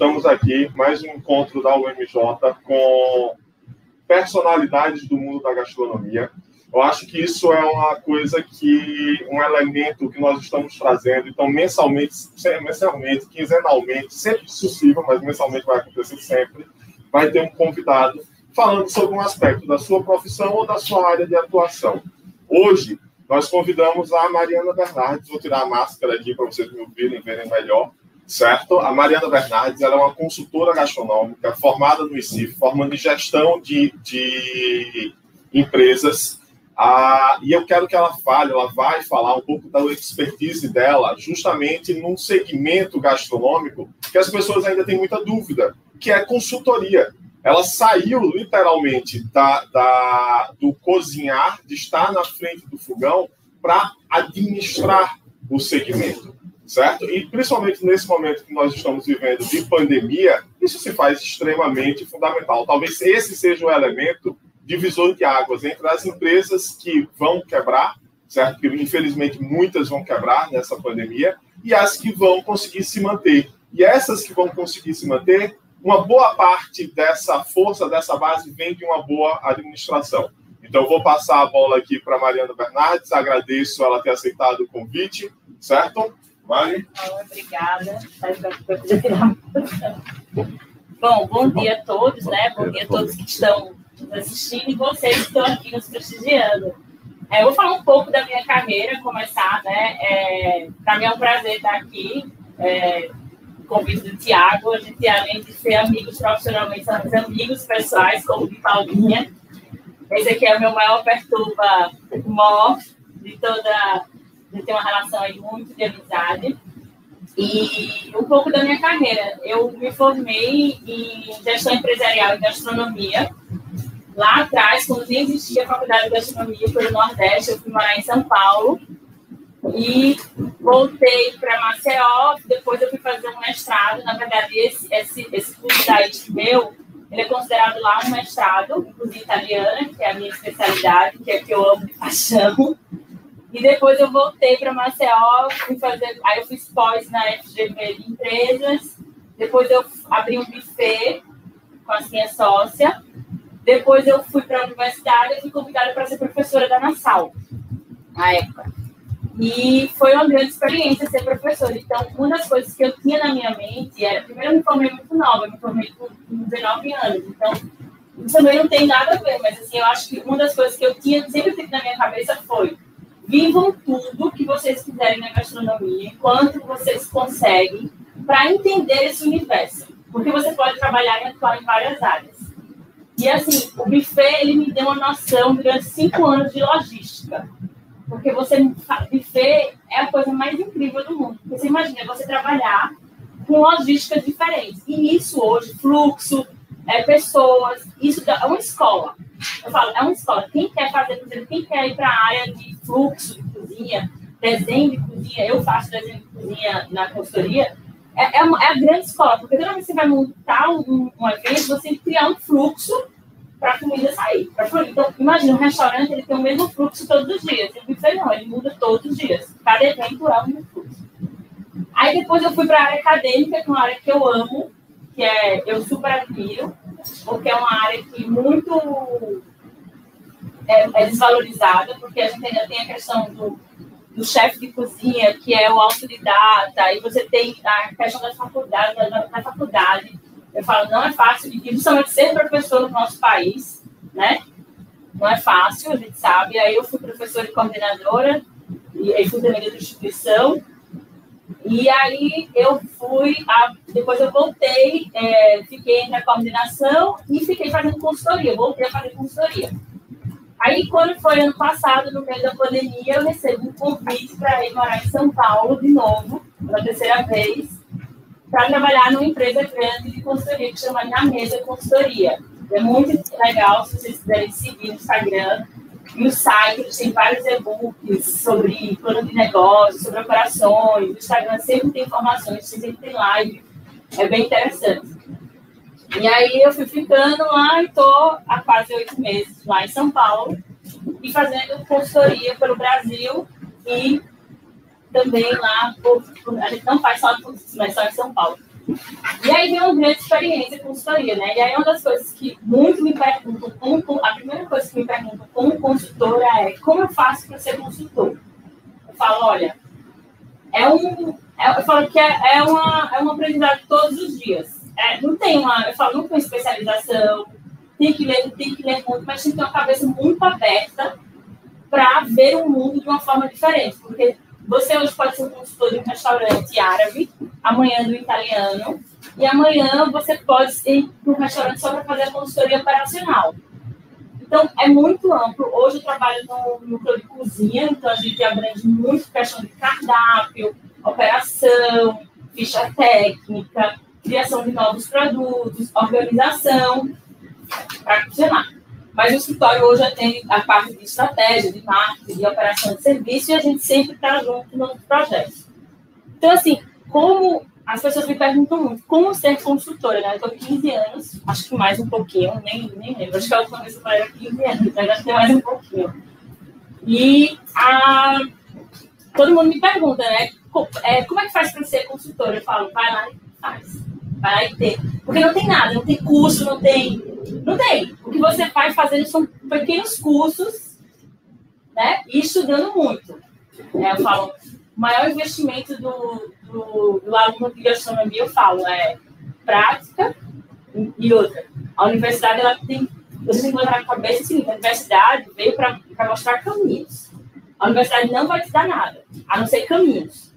Estamos aqui, mais um encontro da UMJ com personalidades do mundo da gastronomia. Eu acho que isso é uma coisa que, um elemento que nós estamos trazendo. Então, mensalmente, mensalmente, quinzenalmente, sempre possível, mas mensalmente vai acontecer sempre, vai ter um convidado falando sobre um aspecto da sua profissão ou da sua área de atuação. Hoje, nós convidamos a Mariana Bernardes, vou tirar a máscara aqui para vocês me ouvirem, verem melhor, certo? A Mariana Bernardes ela é uma consultora gastronômica formada no ICIF, formando em gestão de, de empresas ah, e eu quero que ela fale, ela vai falar um pouco da expertise dela, justamente num segmento gastronômico que as pessoas ainda têm muita dúvida, que é consultoria. Ela saiu literalmente da, da do cozinhar, de estar na frente do fogão, para administrar o segmento, certo? E principalmente nesse momento que nós estamos vivendo de pandemia, isso se faz extremamente fundamental. Talvez esse seja o elemento divisor de águas entre as empresas que vão quebrar, certo? Que infelizmente muitas vão quebrar nessa pandemia, e as que vão conseguir se manter. E essas que vão conseguir se manter, uma boa parte dessa força, dessa base, vem de uma boa administração. Então, vou passar a bola aqui para Mariana Bernardes, agradeço ela ter aceitado o convite, certo? Mari? Obrigada. Bom, bom dia a todos, né? Bom dia a todos que estão assistindo e vocês que estão aqui nos prestigiando. É, eu vou falar um pouco da minha carreira, começar, né? É, Para mim é um prazer estar aqui. É, convite do Tiago, a gente, além de ser amigos profissionalmente, somos amigos pessoais, como de Paulinha. Esse aqui é o meu maior perturba mó de toda. De ter uma relação aí muito de amizade. E um pouco da minha carreira. Eu me formei em gestão empresarial e gastronomia Lá atrás, quando nem existia a faculdade de gastronomia pelo Nordeste, eu fui morar em São Paulo e voltei para Maceió. Depois eu fui fazer um mestrado. Na verdade, esse, esse, esse curso da meu, ele é considerado lá um mestrado cozinha italiana, que é a minha especialidade, que é que eu amo de paixão. E depois eu voltei para Maceió, fui fazer, aí eu fiz pós na FGV de empresas. Depois eu abri um buffet com a minha sócia. Depois eu fui para a universidade e fui convidada para ser professora da Nassau, na época. E foi uma grande experiência ser professora. Então, uma das coisas que eu tinha na minha mente era, primeiro eu me formei muito nova, eu me formei com 19 anos. Então, isso também não tem nada a ver, mas assim, eu acho que uma das coisas que eu tinha sempre feito na minha cabeça foi vivam tudo que vocês quiserem na gastronomia, enquanto vocês conseguem, para entender esse universo. Porque você pode trabalhar e atuar em várias áreas. E assim, o buffet ele me deu uma noção durante cinco anos de logística. Porque você buffet é a coisa mais incrível do mundo. Porque você imagina você trabalhar com logísticas diferentes. E isso hoje, fluxo, é, pessoas, isso é uma escola. Eu falo, é uma escola. Quem quer fazer, exemplo, quem quer ir para a área de fluxo de cozinha, desenho de cozinha, eu faço desenho de cozinha na consultoria, é, é, uma, é, a grande escola, porque toda vez que você vai montar um, um evento, você tem que criar um fluxo para a comida sair. Então, imagina, um restaurante ele tem o mesmo fluxo todos os dias. E não, ele muda todos os dias. Cada evento é mesmo fluxo. Aí depois eu fui para a área acadêmica, que é uma área que eu amo, que é, eu super admiro, porque é uma área que muito é, é desvalorizada, porque a gente ainda tem a questão do do chefe de cozinha, que é o autodidata, e você tem a questão da faculdade, da, da faculdade. Eu falo, não é fácil, principalmente ser professor no nosso país, né? Não é fácil, a gente sabe. Aí eu fui professora e coordenadora, e aí fui também de instituição. E aí eu fui, a, depois eu voltei, é, fiquei na coordenação e fiquei fazendo consultoria, voltei a fazer consultoria. Aí, quando foi ano passado, no meio da pandemia, eu recebo um convite para ir morar em São Paulo de novo, pela terceira vez, para trabalhar numa empresa grande de consultoria que chama Na Mesa Consultoria. É muito legal se vocês quiserem seguir no Instagram. E o site tem vários e-books sobre plano de negócio, sobre operações. O Instagram sempre tem informações, sempre tem live. É bem interessante. E aí eu fui ficando lá e estou há quase oito meses lá em São Paulo e fazendo consultoria pelo Brasil e também lá, a gente não faz só mas só em São Paulo. E aí vem uma grande experiência com consultoria, né? E aí uma das coisas que muito me perguntam, como, a primeira coisa que me perguntam como consultora é como eu faço para ser consultor? Eu falo, olha, é um, é, eu falo que é, é, uma, é um aprendizado todos os dias. É, não tem uma, eu falo, não tem especialização, tem que ler, tem que ler muito, mas tem que ter uma cabeça muito aberta para ver o mundo de uma forma diferente, porque você hoje pode ser um consultor de um restaurante árabe, amanhã do italiano, e amanhã você pode ir para um restaurante só para fazer a consultoria operacional. Então, é muito amplo. Hoje eu trabalho no núcleo de cozinha, então a gente abrange muito questão de cardápio, operação, ficha técnica, criação de novos produtos, organização, para cozinhar. Mas o escritório hoje atende a parte de estratégia, de marketing, de operação de serviço, e a gente sempre está junto nos projetos. Então, assim, como as pessoas me perguntam muito, como ser consultora, né? Eu estou 15 anos, acho que mais um pouquinho, nem, nem lembro, acho que a última vez eu falei era 15 anos, mas acho que mais um pouquinho. E a, todo mundo me pergunta, né? É, como é que faz para ser consultora? Eu falo, vai lá e faz. Vai lá e tem. Porque não tem nada, não tem curso, não tem não tem. O que você vai fazendo são pequenos cursos, né? E estudando muito. É, eu falo, o maior investimento do, do, do aluno de gastronomia, eu falo, é prática e outra. A universidade, ela tem. Você tem que botar na cabeça assim, a universidade veio para mostrar caminhos. A universidade não vai te dar nada, a não ser caminhos.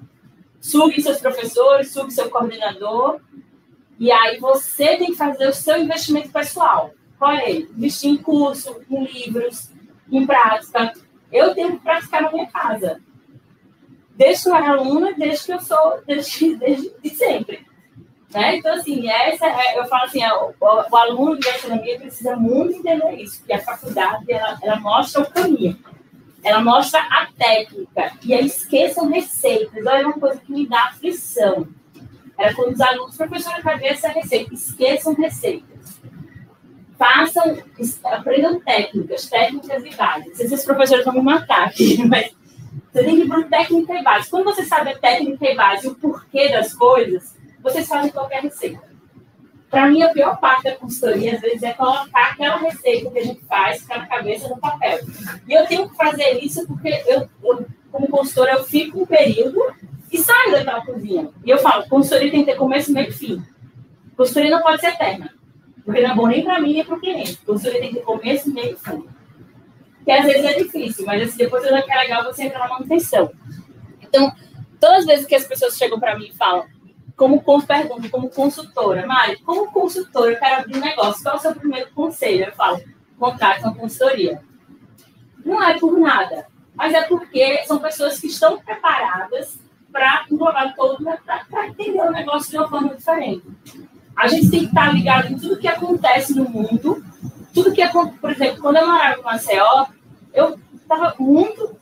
Sugue seus professores, sugue seu coordenador, e aí você tem que fazer o seu investimento pessoal. É ele? Investir em curso, em livros, em prática. Eu tenho que praticar na minha casa. Desde que eu era aluna, desde que eu sou, desde, desde sempre. Né? Então, assim, essa é, eu falo assim, é, o, o, aluno de gastronomia precisa muito entender isso, porque a faculdade, ela, ela mostra o caminho. Ela mostra a técnica. E aí esqueçam receitas. Olha, é uma coisa que me dá aflição era quando os alunos, professora, vai essa receita. Esqueçam receitas. Façam, aprendam técnicas, técnicas e bases. Não sei se os professores vão me matar aqui, mas você tem que ir para técnica e base. Quando você sabe a técnica e base o porquê das coisas, vocês fazem qualquer receita. Para mim, a pior parte da consultoria, às vezes, é colocar aquela receita que a gente faz, ficar na cabeça no papel. E eu tenho que fazer isso porque eu, eu como consultora, eu fico um período e saio daquela cozinha. E eu falo, consultoria tem que ter começo, meio e fim. Consultoria não pode ser eterna. Porque não é bom nem para mim nem para o cliente. Consultoria tem que ter começo, meio e fim. Que às vezes é difícil, mas assim, depois que é legal você entrar na manutenção. Então, todas as vezes que as pessoas chegam para mim e falam, como perguntam, como consultora, Mari, como consultora, eu quero abrir um negócio, qual é o seu primeiro conselho? Eu falo, contrate uma consultoria. Não é por nada, mas é porque são pessoas que estão preparadas para englobar todo, para entender o negócio de uma forma diferente. A gente tem que estar ligado em tudo que acontece no mundo, tudo que acontece, por exemplo, quando eu morava em Maceió, eu estava muito,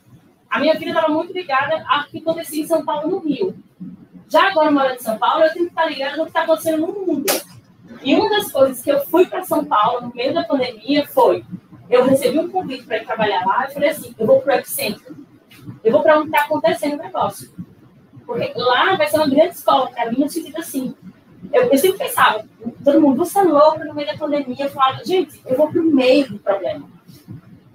a minha vida estava muito ligada ao que acontecia em São Paulo no Rio. Já agora morando em São Paulo, eu tenho que estar ligada no que está acontecendo no mundo. E uma das coisas que eu fui para São Paulo no meio da pandemia foi, eu recebi um convite para ir trabalhar lá e falei assim, eu vou para o Epicentro, eu vou para onde está acontecendo o negócio. Porque lá vai ser uma grande escola para mim, no sentido assim. Eu, eu, sempre pensava, todo mundo, você é louco no meio da pandemia. Eu falava, gente, eu vou para o meio do problema.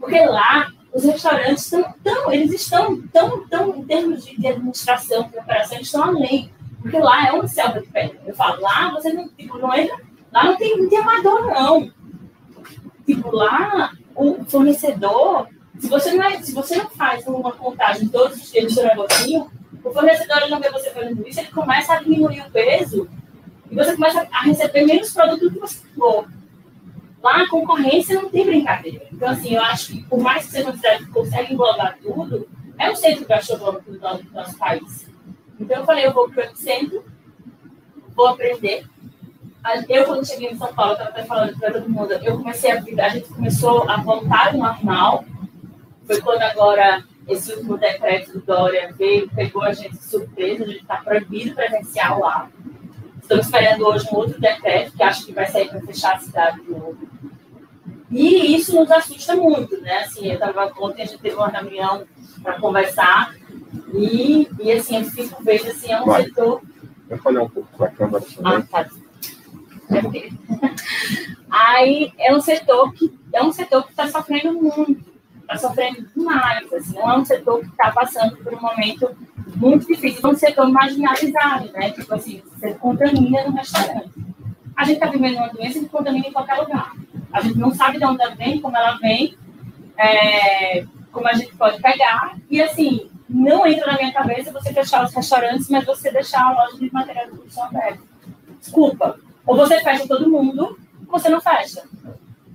Porque lá, os restaurantes estão, tão, eles estão tão, tão, em termos de, de administração, de operação, eles estão além. Porque lá é uma selva de pedra. Eu falo, lá você não, tipo, não entra, lá não tem, não tem amador, não. Tipo, lá, o fornecedor, se você não, é, se você não faz uma contagem todos os dias do seu negocinho, o fornecedor não vê você fazendo isso, ele começa a diminuir o peso e você começa a receber menos produto do que você pagou. Lá a concorrência não tem brincadeira. Então, assim, eu acho que por mais que seja uma cidade que consegue englobar tudo, é o centro gastronômico do nosso, do nosso país. Então, eu falei, eu vou para o centro, vou aprender. Eu, quando cheguei em São Paulo, estava até falando para todo mundo, eu comecei a vida, a gente começou a voltar ao normal. Foi quando agora esse último decreto do Dória veio, pegou a gente de surpresa, a gente está proibido presencial lá. Estamos esperando hoje um outro decreto, que acho que vai sair para fechar a cidade de novo. E isso nos assusta muito, né? Assim, eu tava, ontem a gente teve uma reunião para conversar e, e, assim, eu fico vendo, assim, é um vai. setor Eu falei um pouco para a câmera também. Ah, tá. Aí é um setor que é um setor que está sofrendo muito, está sofrendo demais. Assim, não é um setor que está passando por um momento muito difícil, é um setor marginalizado, né? Tipo assim, você contamina no restaurante. A gente está vivendo uma doença que contamina em qualquer lugar. A gente não sabe de onde ela vem, como ela vem, é, como a gente pode pegar. E assim, não entra na minha cabeça você fechar os restaurantes, mas você deixar a loja de material de produção aberta. Desculpa. Ou você fecha todo mundo, ou você não fecha.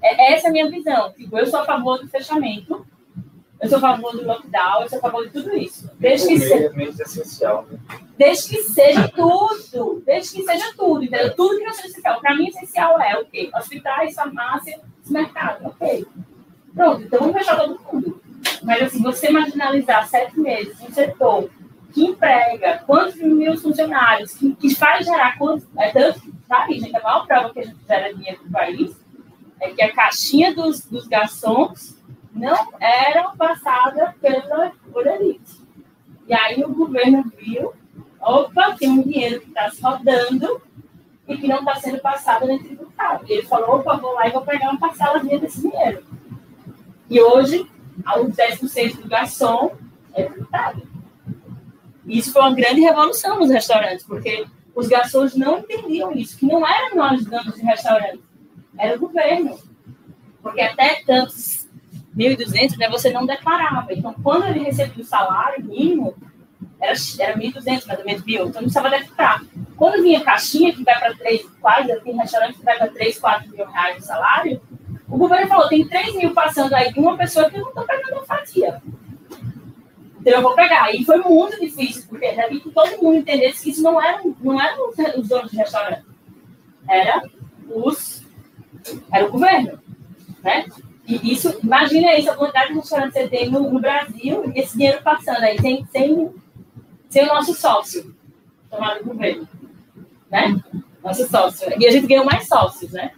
É, essa é a minha visão. Tipo, eu sou a favor do fechamento, eu sou a favor do lockdown, eu sou a favor de tudo isso. Desde que seja. É essencial, né? Desde que seja tudo. Desde que seja tudo, entendeu? Tudo que não seja essencial. Para mim, essencial é o quê? Hospitais, farmácia, mercado. Ok. Pronto, então vamos fechar todo mundo. Mas assim, você marginalizar sete meses um setor que emprega quantos mil funcionários, que, que faz gerar quantos. É tanto que tá gente, a maior prova que a gente gera dinheiro para o país é que a caixinha dos, dos garçons não era passada pela, por elite. E aí o governo viu, opa, tem um dinheiro que está se rodando e que não está sendo passado nem tributado. E ele falou, opa, vou lá e vou pegar uma parceladinha desse dinheiro. E hoje, os 10% do garçom é tributado. Isso foi uma grande revolução nos restaurantes, porque os garçons não entendiam isso, que não eram nós donos de restaurante, era o governo. Porque até tantos 1.200, né, você não declarava. Então, quando ele recebia o salário mínimo, era, era 1.200, mais ou menos, mil, então não precisava declarar. Quando vinha caixinha, que vai para 3, quase, tem restaurante que vai para 3, 4 mil reais de salário, o governo falou, tem 3 mil passando aí de uma pessoa que eu não estou pegando a fatia. Então eu vou pegar. E foi muito difícil, porque vi que todo mundo entendesse que isso não era, não era os donos de restaurante. Era os. Era o governo. Né? E isso, imagina isso, a quantidade de restaurantes que você tem no, no Brasil, esse dinheiro passando aí, sem, sem, sem o nosso sócio, chamado governo. Né? Nosso sócio. E a gente ganhou mais sócios, né?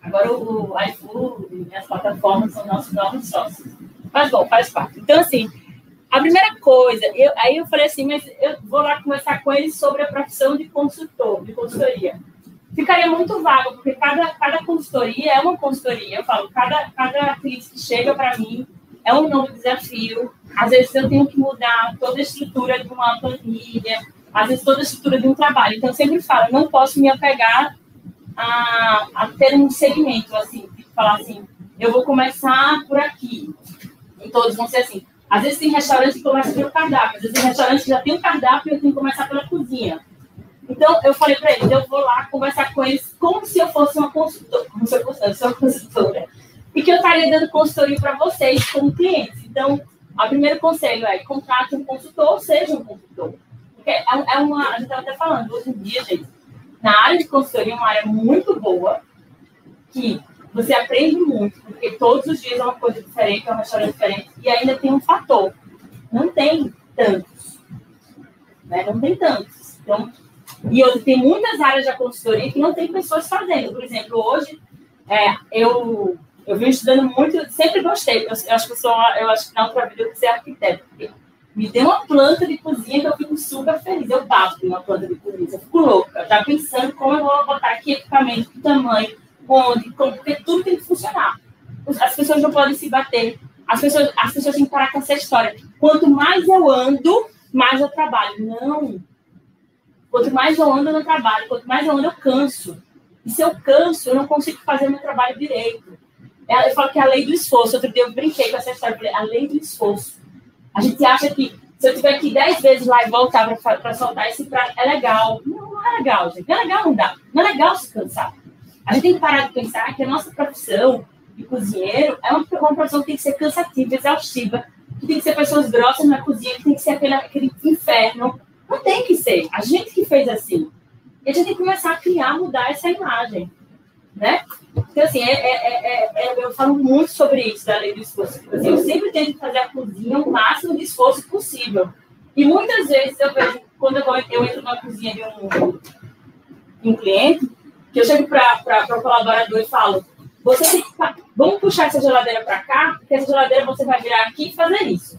Agora o, o iFood e as plataformas são nossos novos sócios. Mas bom, faz parte. Então, assim, a primeira coisa, eu, aí eu falei assim, mas eu vou lá conversar com eles sobre a profissão de consultor, de consultoria ficaria muito vago, porque cada, cada consultoria é uma consultoria. Eu falo, cada, cada cliente que chega para mim é um novo desafio. Às vezes eu tenho que mudar toda a estrutura de uma planilha, às vezes toda a estrutura de um trabalho. Então, eu sempre falo, não posso me apegar a, a ter um segmento, assim, falar assim, eu vou começar por aqui. E todos vão ser assim. Às vezes tem restaurante que começa pelo cardápio, às vezes tem restaurante que já tem um cardápio e eu tenho que começar pela cozinha. Então, eu falei para eles, eu vou lá conversar com eles como se eu fosse uma consultora, como se eu fosse uma consultora, e que eu estaria dando consultoria para vocês como clientes. Então, o primeiro conselho é contrate um consultor, seja um consultor. Porque é, é uma, a gente estava até falando, hoje em dia, gente, na área de consultoria é uma área muito boa, que você aprende muito, porque todos os dias é uma coisa diferente, é uma história diferente, e ainda tem um fator. Não tem tantos. Né? Não tem tantos. Então, e hoje tem muitas áreas da consultoria que não tem pessoas fazendo. Por exemplo, hoje é, eu eu venho estudando muito, sempre gostei. Eu, eu, acho que eu sou, eu acho que na outra vida eu ser arquiteto. Me deu uma planta de cozinha que eu fico super feliz. Eu bato uma planta de cozinha, eu fico louca, já pensando como eu vou botar aqui equipamento, que tamanho, onde, como, porque tudo tem que funcionar. As pessoas não podem se bater. As pessoas, as pessoas têm que parar com essa história. Quanto mais eu ando, mais eu trabalho. Não. Quanto mais eu ando no trabalho, quanto mais eu ando, eu canso. E se eu canso, eu não consigo fazer meu trabalho direito. É, eu falo que é a lei do esforço. Outro dia eu brinquei com essa história, a lei do esforço. A gente acha que se eu tiver aqui dez vezes lá e voltar para soltar esse prato, é legal. Não, não é legal, gente. Não é legal dá. Não é legal se cansar. A gente tem que parar de pensar que a nossa profissão de cozinheiro é uma, uma profissão que tem que ser cansativa, exaustiva, que tem que ser pessoas grossas na cozinha, que tem que ser aquele, aquele inferno não tem que ser. A gente que fez assim. E a gente tem que começar a criar, mudar essa imagem. Né? Então, assim, é, é, é, eu falo muito sobre isso da lei do esforço. Assim, eu sempre tento fazer a cozinha o máximo de esforço possível. E muitas vezes eu vejo, quando eu, eu entro na cozinha de um, um cliente, que eu chego para o colaborador e falo: você tem que, vamos puxar essa geladeira para cá, porque essa geladeira você vai virar aqui e fazer isso.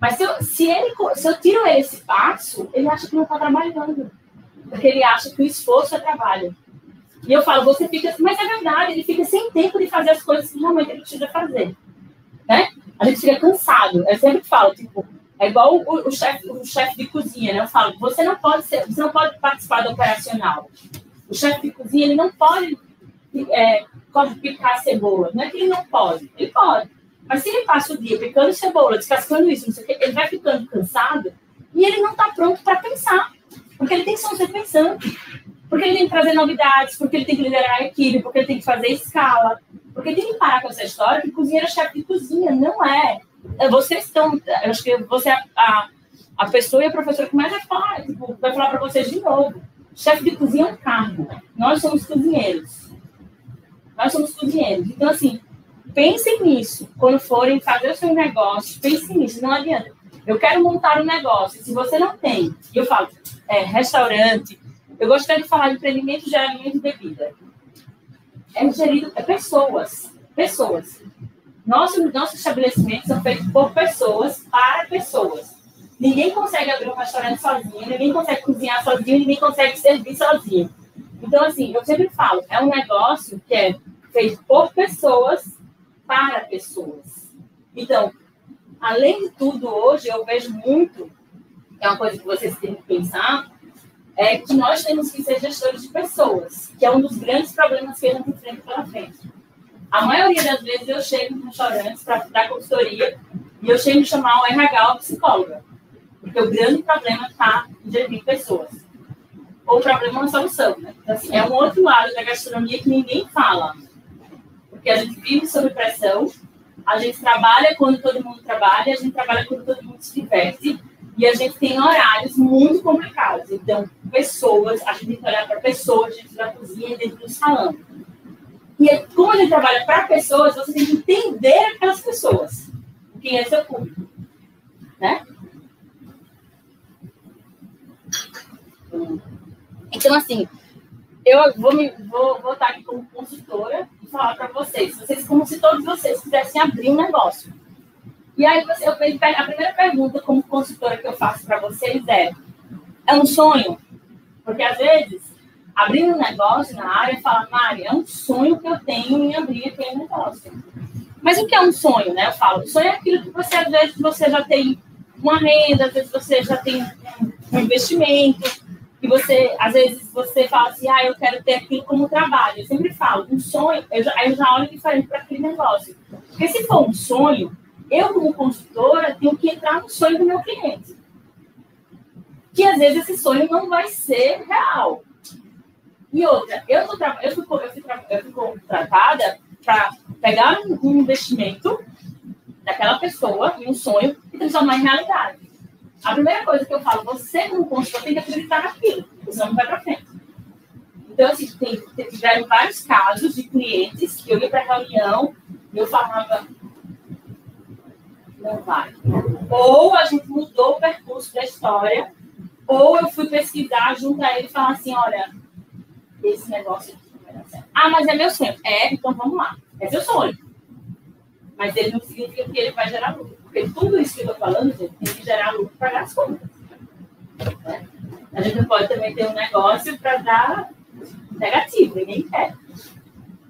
Mas se eu, se, ele, se eu tiro esse passo, ele acha que não está trabalhando. porque ele acha que o esforço é trabalho. E eu falo, você fica, mas é verdade, ele fica sem tempo de fazer as coisas que realmente ele precisa fazer. Né? A gente fica cansado. Eu sempre falo, tipo, é igual o, o chefe o chef de cozinha, né? Eu falo, você não pode ser, você não pode participar do operacional. O chefe de cozinha, ele não pode é, a cebola. Não é que ele não pode, ele pode. Mas se ele passa o dia picando cebola, descascando isso, não sei o quê, ele vai ficando cansado e ele não está pronto para pensar. Porque ele tem que ser pensante. Porque ele tem que trazer novidades, porque ele tem que liderar a equipe, porque ele tem que fazer escala. Porque tem que parar com essa história que cozinheiro é chefe de cozinha. Não é. é. Vocês estão. Eu acho que você é a, a pessoa e a professora que mais vai falar, tipo, vai falar para vocês de novo. Chefe de cozinha é um cargo. Nós somos cozinheiros. Nós somos cozinheiros. Então, assim, pensem nisso. Quando forem fazer o seu negócio, pensem nisso. Não adianta. Eu quero montar um negócio. Se você não tem, eu falo, é, restaurante, eu gostaria de falar de empreendimento de alimento e bebida. É gerido é pessoas. Pessoas. Nossos, nossos estabelecimentos são feitos por pessoas para pessoas. Ninguém consegue abrir um restaurante sozinho, ninguém consegue cozinhar sozinho, ninguém consegue servir sozinho. Então, assim, eu sempre falo, é um negócio que é feito por pessoas para pessoas. Então, além de tudo, hoje eu vejo muito, é uma coisa que vocês têm que pensar, é que nós temos que ser gestores de pessoas, que é um dos grandes problemas que a gente enfrenta pela frente. A maioria das vezes eu chego em restaurantes para dar consultoria e eu chego a chamar o RH ou psicóloga, porque o grande problema está em gerir pessoas. Ou o problema é uma solução. Né? Então, assim, é um outro lado da gastronomia que ninguém fala. Porque a gente vive sob pressão, a gente trabalha quando todo mundo trabalha, a gente trabalha quando todo mundo se diverte, e a gente tem horários muito complicados. Então, pessoas, a gente tem que olhar para pessoas dentro da cozinha dentro do salão. E é, como a gente trabalha para pessoas, você tem que entender aquelas pessoas. Quem é seu público. Né? Então, assim, eu vou, me, vou, vou estar aqui como consultora falar para vocês, vocês, como se todos vocês quisessem abrir um negócio. E aí você, eu, a primeira pergunta como consultora que eu faço para vocês é: é um sonho? Porque às vezes, abrir um negócio na área, fala, Mari, é um sonho que eu tenho em abrir aquele negócio. Mas o que é um sonho, né? Eu falo, o sonho é aquilo que você, às vezes, você já tem uma renda, às vezes você já tem um investimento, e você, às vezes, você fala assim, ah, eu quero ter aquilo como trabalho. Eu sempre falo, um sonho, eu já, eu já olho diferente para aquele negócio. Porque se for um sonho, eu, como consultora, tenho que entrar no sonho do meu cliente. Que às vezes esse sonho não vai ser real. E outra, eu, tô, eu, fico, eu, fico, eu contratada para pegar um investimento daquela pessoa em um sonho e transformar em realidade. A primeira coisa que eu falo, você como consultor tem que acreditar naquilo, senão não vai para frente. Então, assim, tem, tiveram vários casos de clientes que eu ia para reunião e eu falava, não vai. Ou a gente mudou o percurso da história, ou eu fui pesquisar junto a ele e falar assim, olha, esse negócio aqui não vai dar certo. Ah, mas é meu sonho. É, então vamos lá. É seu sonho. Mas ele não significa que ele vai gerar lucro. Porque tudo isso que eu estou falando, gente, tem que gerar lucro para pagar as contas. Né? A gente não pode também ter um negócio para dar negativo, ninguém quer.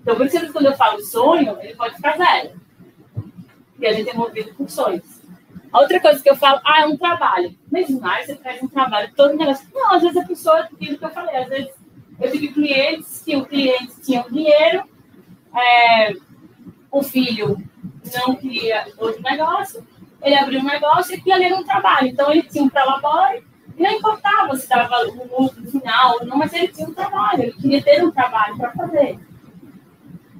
Então, por isso, quando eu falo sonho, ele pode ficar zero porque a gente é movido por sonhos. A outra coisa que eu falo, ah, é um trabalho. Mas mais você traz um trabalho todo negócio. Não, às vezes a pessoa, aquilo que eu falei, às vezes eu tive clientes que o cliente tinha dinheiro, é, o filho não queria outro negócio, ele abriu um negócio e aquilo ali era um trabalho. Então ele tinha um prolabore e não importava se dava um lucro final, não, mas ele tinha um trabalho, ele queria ter um trabalho para fazer.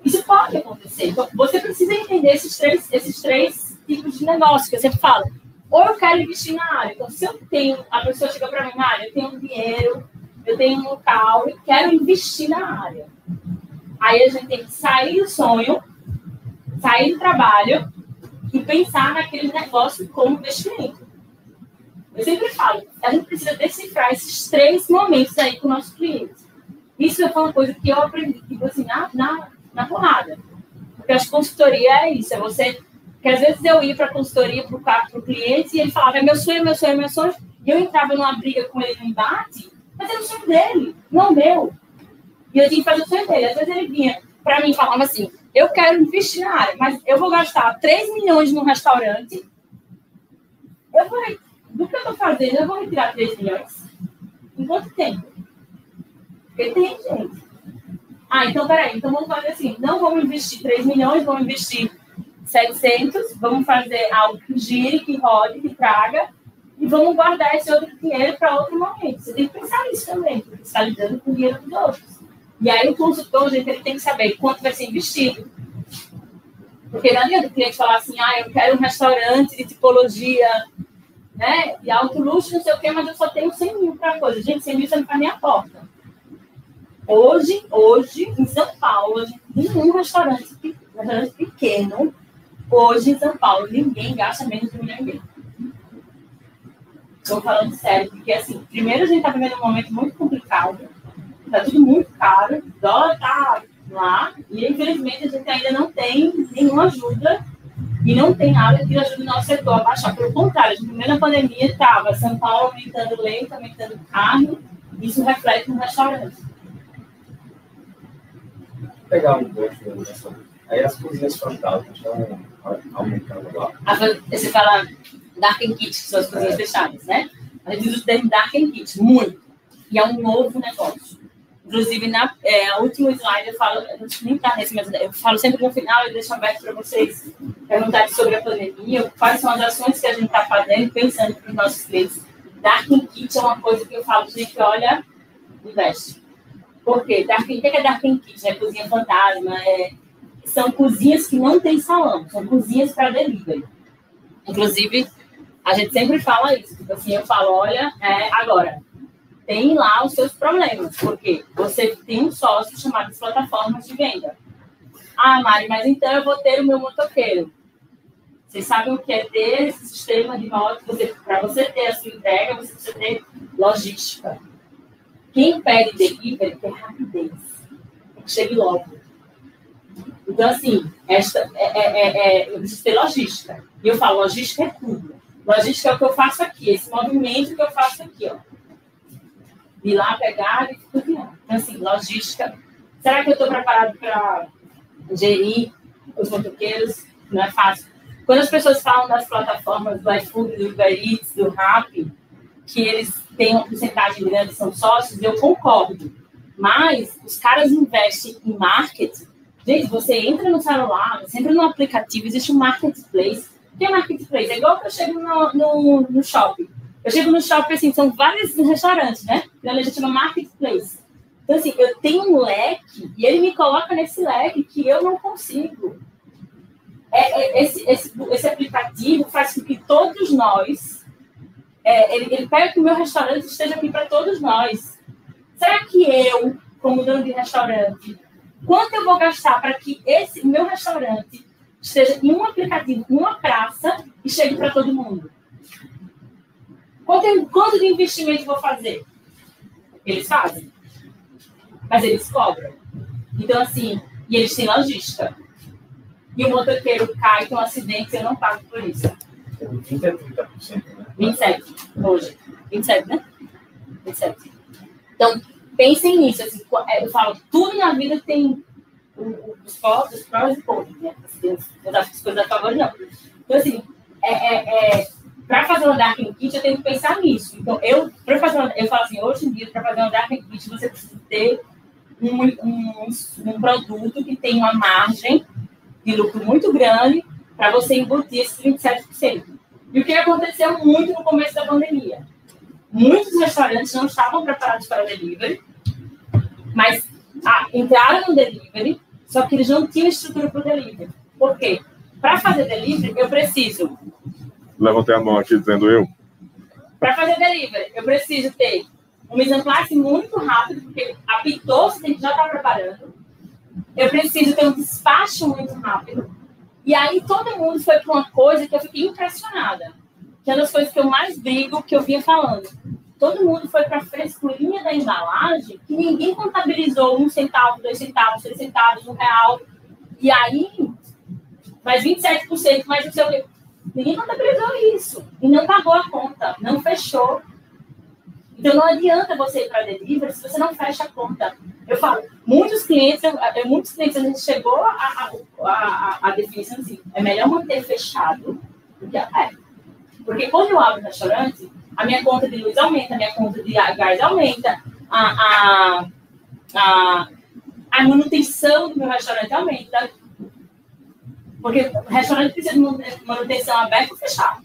Isso pode acontecer. Então, você precisa entender esses três, esses três tipos de negócio que eu sempre falo. Ou eu quero investir na área. Então, se eu tenho, a pessoa chega para mim, área, eu tenho dinheiro, eu tenho um local e quero investir na área. Aí a gente tem que sair do sonho, sair do trabalho e pensar naquele negócio como investimento. Eu sempre falo, a gente precisa decifrar esses três momentos aí com o nosso cliente. Isso é uma coisa que eu aprendi, tipo assim, na, na na porrada. Porque que consultoria é isso, é você. Porque às vezes eu ia para consultoria para o cliente e ele falava, é meu sonho, é meu sonho, é meu sonho. E eu entrava numa briga com ele no embate, Mas era o sonho dele, não meu. E eu tinha que fazer o sonho dele. Às vezes ele vinha para mim e falava assim: eu quero investir na área, mas eu vou gastar 3 milhões num restaurante. Eu vou, do que eu estou fazendo, eu vou retirar 3 milhões. Em quanto tempo? Porque tem gente. Ah, então peraí, então vamos fazer assim: não vamos investir 3 milhões, vamos investir 700, vamos fazer algo que gire, que rode, que traga, e vamos guardar esse outro dinheiro para outro momento. Você tem que pensar nisso também, porque você está lidando com o dinheiro dos outros. E aí o consultor, gente, ele tem que saber quanto vai ser investido. Porque não adianta o cliente falar assim, ah, eu quero um restaurante de tipologia, né? E alto luxo, não sei o quê, mas eu só tenho 100 mil para coisa. Gente, 100 mil você não faz nem a porta. Hoje, hoje, em São Paulo, a gente tem um restaurante, restaurante pequeno. Hoje, em São Paulo, ninguém gasta menos de um milhão e meio. Estou falando sério, porque, assim, primeiro a gente está vivendo um momento muito complicado Está tudo muito caro, o dólar está lá, e infelizmente a gente ainda não tem nenhuma ajuda e não tem nada que ajude o nosso setor a baixar. Pelo contrário, no meio da pandemia estava São Paulo aumentando leite, aumentando carne, isso reflete no restaurante. Pegar um nessa. Aí as cozinhas fantasmas estão aumentando lá. Você fala Dark and Kit, que são as cozinhas é. fechadas, né? A gente usa o termo Dark and Kit, muito. E é um novo negócio. Inclusive, na é, último slide, eu falo, gente nem está nesse, mas eu falo sempre no final e deixo aberto para vocês perguntarem sobre a pandemia, quais são as ações que a gente está fazendo, pensando para os nossos clientes. Darking Kit é uma coisa que eu falo, gente, olha, investe. Por quê? Darking, o que é Darking Kit? É cozinha fantasma, é, são cozinhas que não tem salão, são cozinhas para delivery. Inclusive, a gente sempre fala isso, tipo assim, eu falo, olha, é, agora, tem lá os seus problemas, porque você tem um sócio chamado de plataformas de venda. Ah, Mari, mas então eu vou ter o meu motoqueiro. Vocês sabem o que é ter esse sistema de moto? Para você ter a sua entrega, você precisa ter logística. Quem pede delivery quer rapidez. Chegue logo. Então, assim, esta é, é, é, é, eu preciso ter logística. E eu falo, logística é tudo. Logística é o que eu faço aqui, esse movimento que eu faço aqui, ó ir lá pegar e cozinhar. Então, assim, logística. Será que eu estou preparado para gerir os motoqueiros? Não é fácil. Quando as pessoas falam das plataformas do iFood, do Uber Eats, do Rappi, que eles têm uma porcentagem grande, são sócios, eu concordo. Mas os caras investem em marketing. Gente, você entra no celular, você entra no aplicativo, existe um marketplace. O que é marketplace? É igual que eu chego no, no, no shopping. Eu chego no shopping, assim, são vários restaurantes, né? E a gente marketplace. Então, assim, eu tenho um leque e ele me coloca nesse leque que eu não consigo. É, é, esse, esse, esse aplicativo faz com que todos nós. É, ele, ele pega que o meu restaurante esteja aqui para todos nós. Será que eu, como dono de restaurante, quanto eu vou gastar para que esse meu restaurante esteja em um aplicativo, em uma praça e chegue para todo mundo? Quanto, quanto de investimento vou fazer? Eles fazem. Mas eles cobram. Então, assim, e eles têm logística. E o motoqueiro cai, tem um acidente, eu não pago por isso. 20 a 30%, né? 27, hoje. 27, né? 27. Então, pensem nisso. Assim, é, eu falo, tudo na vida tem os prós, os prós e contras, né? Eu acho que as coisas a favor, não. Então, assim, é, é, é para fazer uma Dark Kit, eu tenho que pensar nisso. Então, eu, para fazer uma, eu falo assim, hoje em dia, para fazer uma Dark Kit, você precisa ter um, um, um produto que tem uma margem de lucro muito grande para você embutir esses 27%. E o que aconteceu muito no começo da pandemia? Muitos restaurantes não estavam preparados para delivery, mas ah, entraram no delivery, só que eles não tinham estrutura para o delivery. Por quê? Para fazer delivery, eu preciso Levantei a mão aqui dizendo eu. Para fazer delivery, eu preciso ter um mise muito rápido, porque apitou, você tem que já estar tá preparando. Eu preciso ter um despacho muito rápido. E aí todo mundo foi para uma coisa que eu fiquei impressionada. Que é uma das coisas que eu mais brigo, que eu vinha falando. Todo mundo foi para a frescurinha da embalagem, que ninguém contabilizou um centavo, dois centavos, três centavos, um real. E aí, mais 27%, mais não sei o Ninguém contabilizou isso. E não pagou a conta, não fechou. Então não adianta você ir para delivery se você não fecha a conta. Eu falo, muitos clientes, muitos clientes a gente chegou a, a, a, a definição assim, é melhor manter fechado do que aberto. Porque quando eu abro o restaurante, a minha conta de luz aumenta, a minha conta de gás aumenta, a, a, a, a manutenção do meu restaurante aumenta. Porque o restaurante precisa de manutenção aberta ou fechada.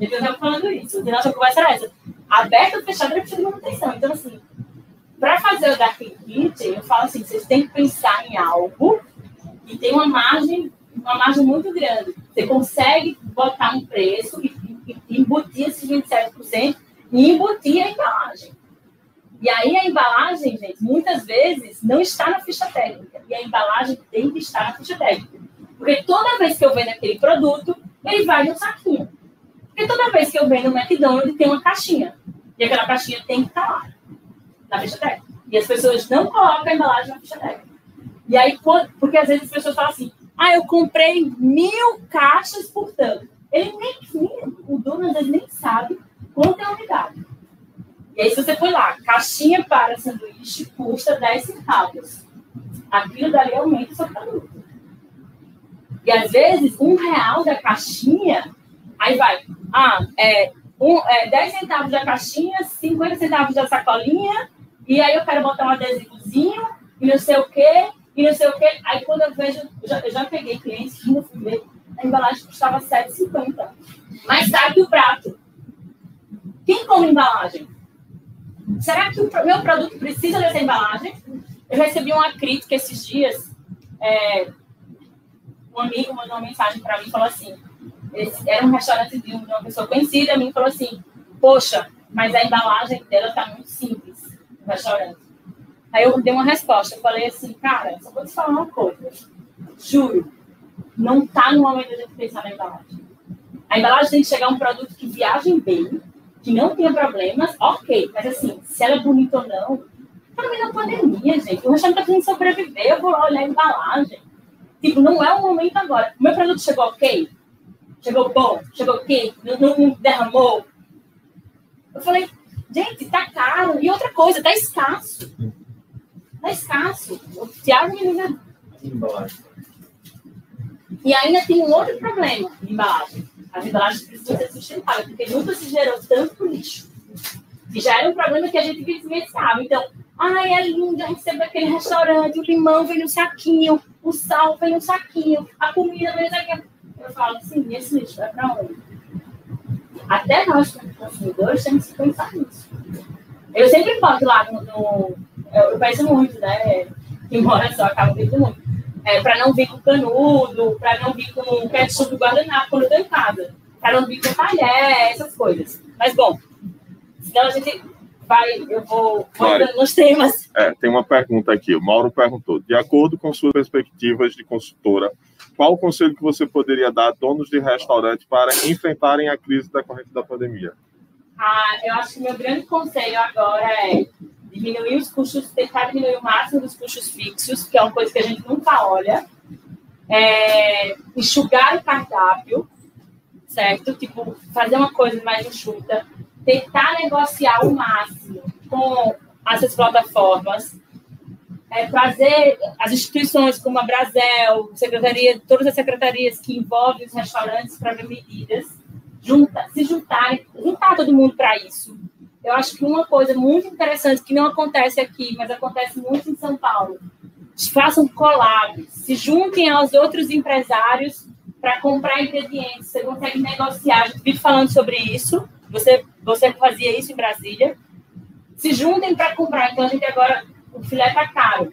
Eu estava falando isso. A nossa conversa era essa. Aberto ou fechado, ele precisa de manutenção. Então, assim, para fazer o Dark Kitchen, eu falo assim, vocês têm que pensar em algo que tem uma margem, uma margem muito grande. Você consegue botar um preço e, e embutir esses 27% e embutir a embalagem. E aí a embalagem, gente, muitas vezes não está na ficha técnica. E a embalagem tem que estar na ficha técnica. Porque toda vez que eu vendo aquele produto, ele vai no saquinho. Porque toda vez que eu vendo no McDonald's, tem uma caixinha. E aquela caixinha tem que estar lá, na ficha técnica. E as pessoas não colocam a embalagem na ficha técnica. E aí, porque às vezes as pessoas falam assim, ah, eu comprei mil caixas por tanto. Ele nem, o dono às vezes nem sabe quanto é a unidade. E aí, se você for lá, caixinha para sanduíche custa 10 centavos. Aquilo dali aumenta o seu produto. E às vezes, um real da caixinha, aí vai, ah, é, um, é 10 centavos da caixinha, 50 centavos da sacolinha, e aí eu quero botar um adesivozinho, e não sei o quê, e não sei o quê. Aí quando eu vejo, eu já, eu já peguei clientes que no fui ver, a embalagem custava 7,50. Mais caro que o prato. Quem come embalagem? Será que o meu produto precisa dessa embalagem? Eu recebi uma crítica esses dias. É, um amigo mandou uma mensagem para mim e falou assim: esse, era um restaurante de uma pessoa conhecida, a mim falou assim: Poxa, mas a embalagem dela está muito simples no restaurante. Aí eu dei uma resposta, eu falei assim, cara, só vou te falar uma coisa. Juro, não está no momento de pensar na embalagem. A embalagem tem que chegar um produto que viaje bem, que não tenha problemas, ok. Mas assim, se ela é bonita ou não, também na pandemia, gente. O restaurante está tentando sobreviver, eu vou lá olhar a embalagem. Tipo, não é o momento agora. O meu produto chegou ok? Chegou bom? Chegou ok? Não, não, derramou? Eu falei, gente, tá caro. E outra coisa, tá escasso. Tá escasso. O Thiago me liga. E ainda tem um outro problema de embalagem. As embalagens precisam ser sustentáveis, porque nunca se gerou tanto lixo. E já era um problema que a gente vivenciava. Então, ai, é lindo, a sempre aquele restaurante, o limão vem no saquinho, o sal vem no saquinho, a comida vem no saquinho. Eu falo, sim, esse lixo vai para onde? Até nós, como consumidores, temos que pensar nisso. Eu sempre boto lá no. no eu, penso muito, né? Quem mora só acaba vendo muito é, para não vir com canudo, para não vir com ketchup guardanapo quando eu estou casa, para não vir com talher, essas coisas. Mas, bom, senão a gente vai, eu vou voltando nos temas. É, tem uma pergunta aqui. O Mauro perguntou: de acordo com suas perspectivas de consultora, qual o conselho que você poderia dar a donos de restaurante para enfrentarem a crise decorrente da pandemia? Ah, eu acho que meu grande conselho agora é diminuir os custos, tentar diminuir o máximo dos custos fixos, que é uma coisa que a gente nunca olha, é, enxugar o cardápio, certo? Tipo, fazer uma coisa mais enxuta, tentar negociar o máximo com essas plataformas, é, trazer as instituições como a Brasel, secretaria, todas as secretarias que envolvem os restaurantes para ver medidas, junta, se juntarem, juntar todo mundo para isso, eu acho que uma coisa muito interessante que não acontece aqui, mas acontece muito em São Paulo, façam collabs, se juntem aos outros empresários para comprar ingredientes. Você consegue negociar. A gente vive falando sobre isso. Você, você fazia isso em Brasília. Se juntem para comprar. Então, a gente agora, o filé está caro.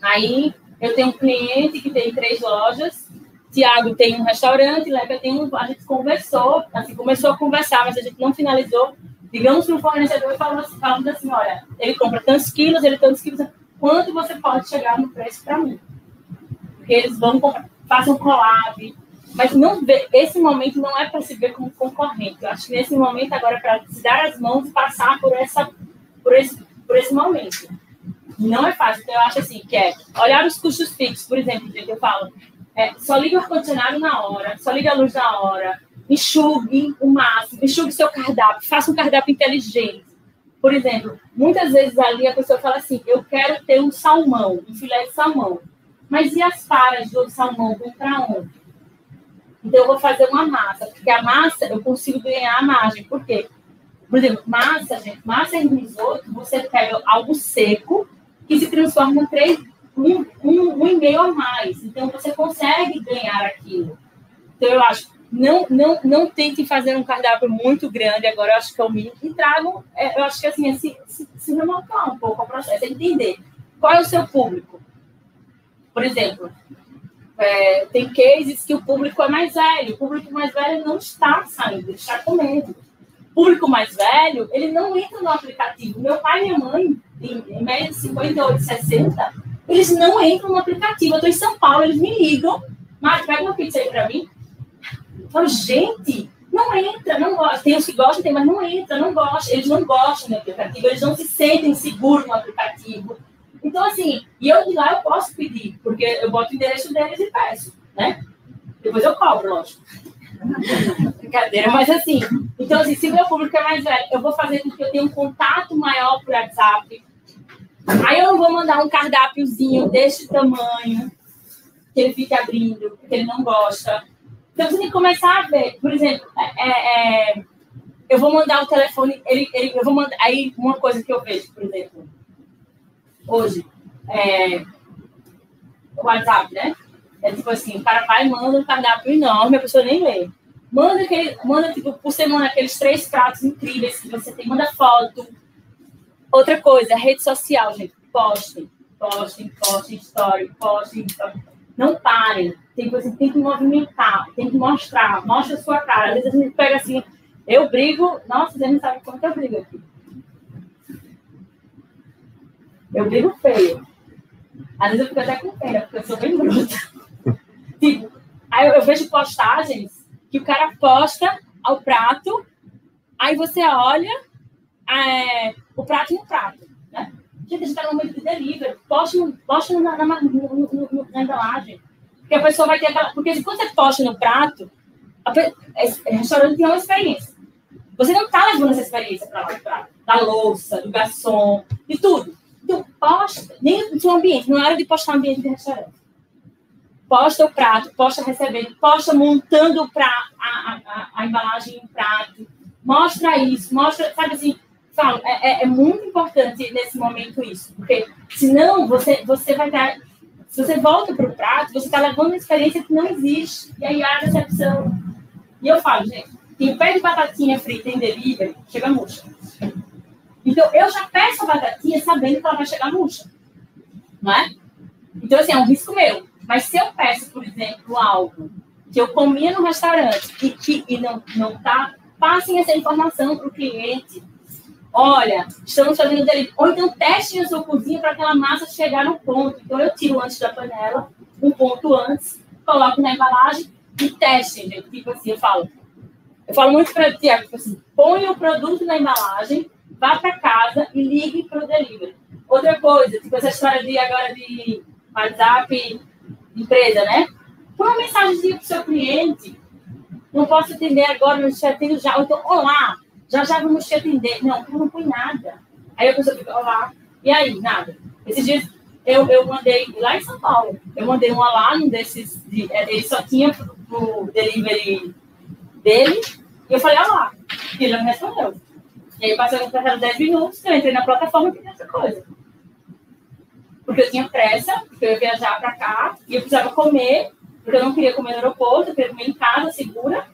Aí, eu tenho um cliente que tem três lojas. Tiago tem um restaurante, Leca tem um. A gente conversou, assim, começou a conversar, mas a gente não finalizou digamos que o fornecedor fala, fala assim, olha, ele compra tantos quilos, ele tantos quilos, quanto você pode chegar no preço para mim? Porque eles vão comprar, façam collab, mas não vê, esse momento não é para se ver como concorrente. Eu acho que nesse momento agora é para se dar as mãos e passar por essa, por esse, por esse momento. Não é fácil. Então eu acho assim que é olhar os custos fixos, por exemplo, que eu falo, é, só liga o ar condicionado na hora, só liga a luz na hora, enxugue o máximo, enxugue seu cardápio, faça um cardápio inteligente. Por exemplo, muitas vezes ali a pessoa fala assim: eu quero ter um salmão, um filé de salmão. Mas e as paras do salmão vão para onde? Então eu vou fazer uma massa, porque a massa eu consigo ganhar a margem. Por quê? Por exemplo, massa, gente, massa em risoto, você pega algo seco que se transforma em três, um, um, um e meio a mais. Então você consegue ganhar aquilo. Então eu acho não, não, não tentem fazer um cardápio muito grande, agora eu acho que é o mínimo, e tragam, é, eu acho que assim, é se, se, se remontar um pouco ao processo, é entender qual é o seu público. Por exemplo, é, tem cases que o público é mais velho, o público mais velho não está saindo, está comendo. O público mais velho, ele não entra no aplicativo. Meu pai e minha mãe, em, média de 58, 60, eles não entram no aplicativo. Eu estou em São Paulo, eles me ligam, Mário, pega uma pizza aí para mim. Eu falo, gente, não entra, não gosta. Tem os que gostam, tem, mas não entra, não gosta. Eles não gostam do aplicativo, eles não se sentem seguros no aplicativo. Então, assim, e eu de lá eu posso pedir, porque eu boto o endereço deles e peço, né? Depois eu cobro, lógico. Brincadeira, mas assim, então assim, se o meu público é mais velho, eu vou fazer com que eu tenha um contato maior por WhatsApp. Aí eu vou mandar um cardápiozinho deste tamanho, que ele fique abrindo, porque ele não gosta. Então você tem que começar a ver, por exemplo, é, é, eu vou mandar o telefone, ele, ele, eu vou mandar, aí uma coisa que eu vejo, por exemplo, hoje, é, o WhatsApp, né? É tipo assim, o cara manda um cardápio enorme, a pessoa nem lê. Manda, aquele, manda tipo, por semana aqueles três pratos incríveis que você tem, manda foto. Outra coisa, rede social, gente, postem, postem, postem story, postem. Não parem tem que tem que movimentar, tem que mostrar, mostra a sua cara. Às vezes a gente pega assim, eu brigo, nossa, você não sabe quanto eu brigo aqui. Eu brigo feio. Às vezes eu fico até com pena, porque eu sou bem bruta. tipo, aí eu, eu vejo postagens que o cara posta ao prato, aí você olha é, o prato no prato. Né? Gente, a gente está no momento de delivery, posta, posta na, na, na, na embalagem. Porque a pessoa vai ter aquela. Porque quando você posta no prato, a, o restaurante tem uma experiência. Você não está levando essa experiência para lá prato. Da louça, do garçom, de tudo. Então, posta, nem seu ambiente, não hora de postar ambiente de restaurante. Posta o prato, posta recebendo, posta montando o a, a, a, embalagem em prato. Mostra isso, mostra, sabe assim, falo, é, é, é muito importante nesse momento isso, porque senão você, você vai estar se você volta para o prato, você está levando uma experiência que não existe. E aí há decepção. E eu falo, gente, quem pede batatinha frita em delivery, chega murcha. Então, eu já peço a batatinha sabendo que ela vai chegar murcha. Não é? Então, assim, é um risco meu. Mas se eu peço, por exemplo, algo que eu comia no restaurante e que e não está, passem essa informação para o cliente Olha, estamos fazendo dele. Ou então teste na sua cozinha para aquela massa chegar no ponto. Então eu tiro antes da panela, um ponto antes, coloco na embalagem e teste, gente. Tipo assim, eu falo. Eu falo muito para o Tiago, tipo assim, põe o produto na embalagem, vá para casa e ligue para o delivery. Outra coisa, tipo essa história de agora de WhatsApp empresa, né? Põe uma mensagem para o seu cliente. Não posso atender agora, mas te atendo já. Ou então, olá, já já vamos te atender. Não, não fui nada. Aí a pessoa fica lá, e aí, nada. Esses dias eu, eu mandei lá em São Paulo, eu mandei um lá num desses, de, é, ele só tinha pro, pro delivery dele, e eu falei, olá, e ele não respondeu. E aí passou passaram 10 minutos, eu entrei na plataforma e pedi essa coisa. Porque eu tinha pressa, porque eu ia viajar para cá, e eu precisava comer, porque eu não queria comer no aeroporto, eu queria comer em casa, segura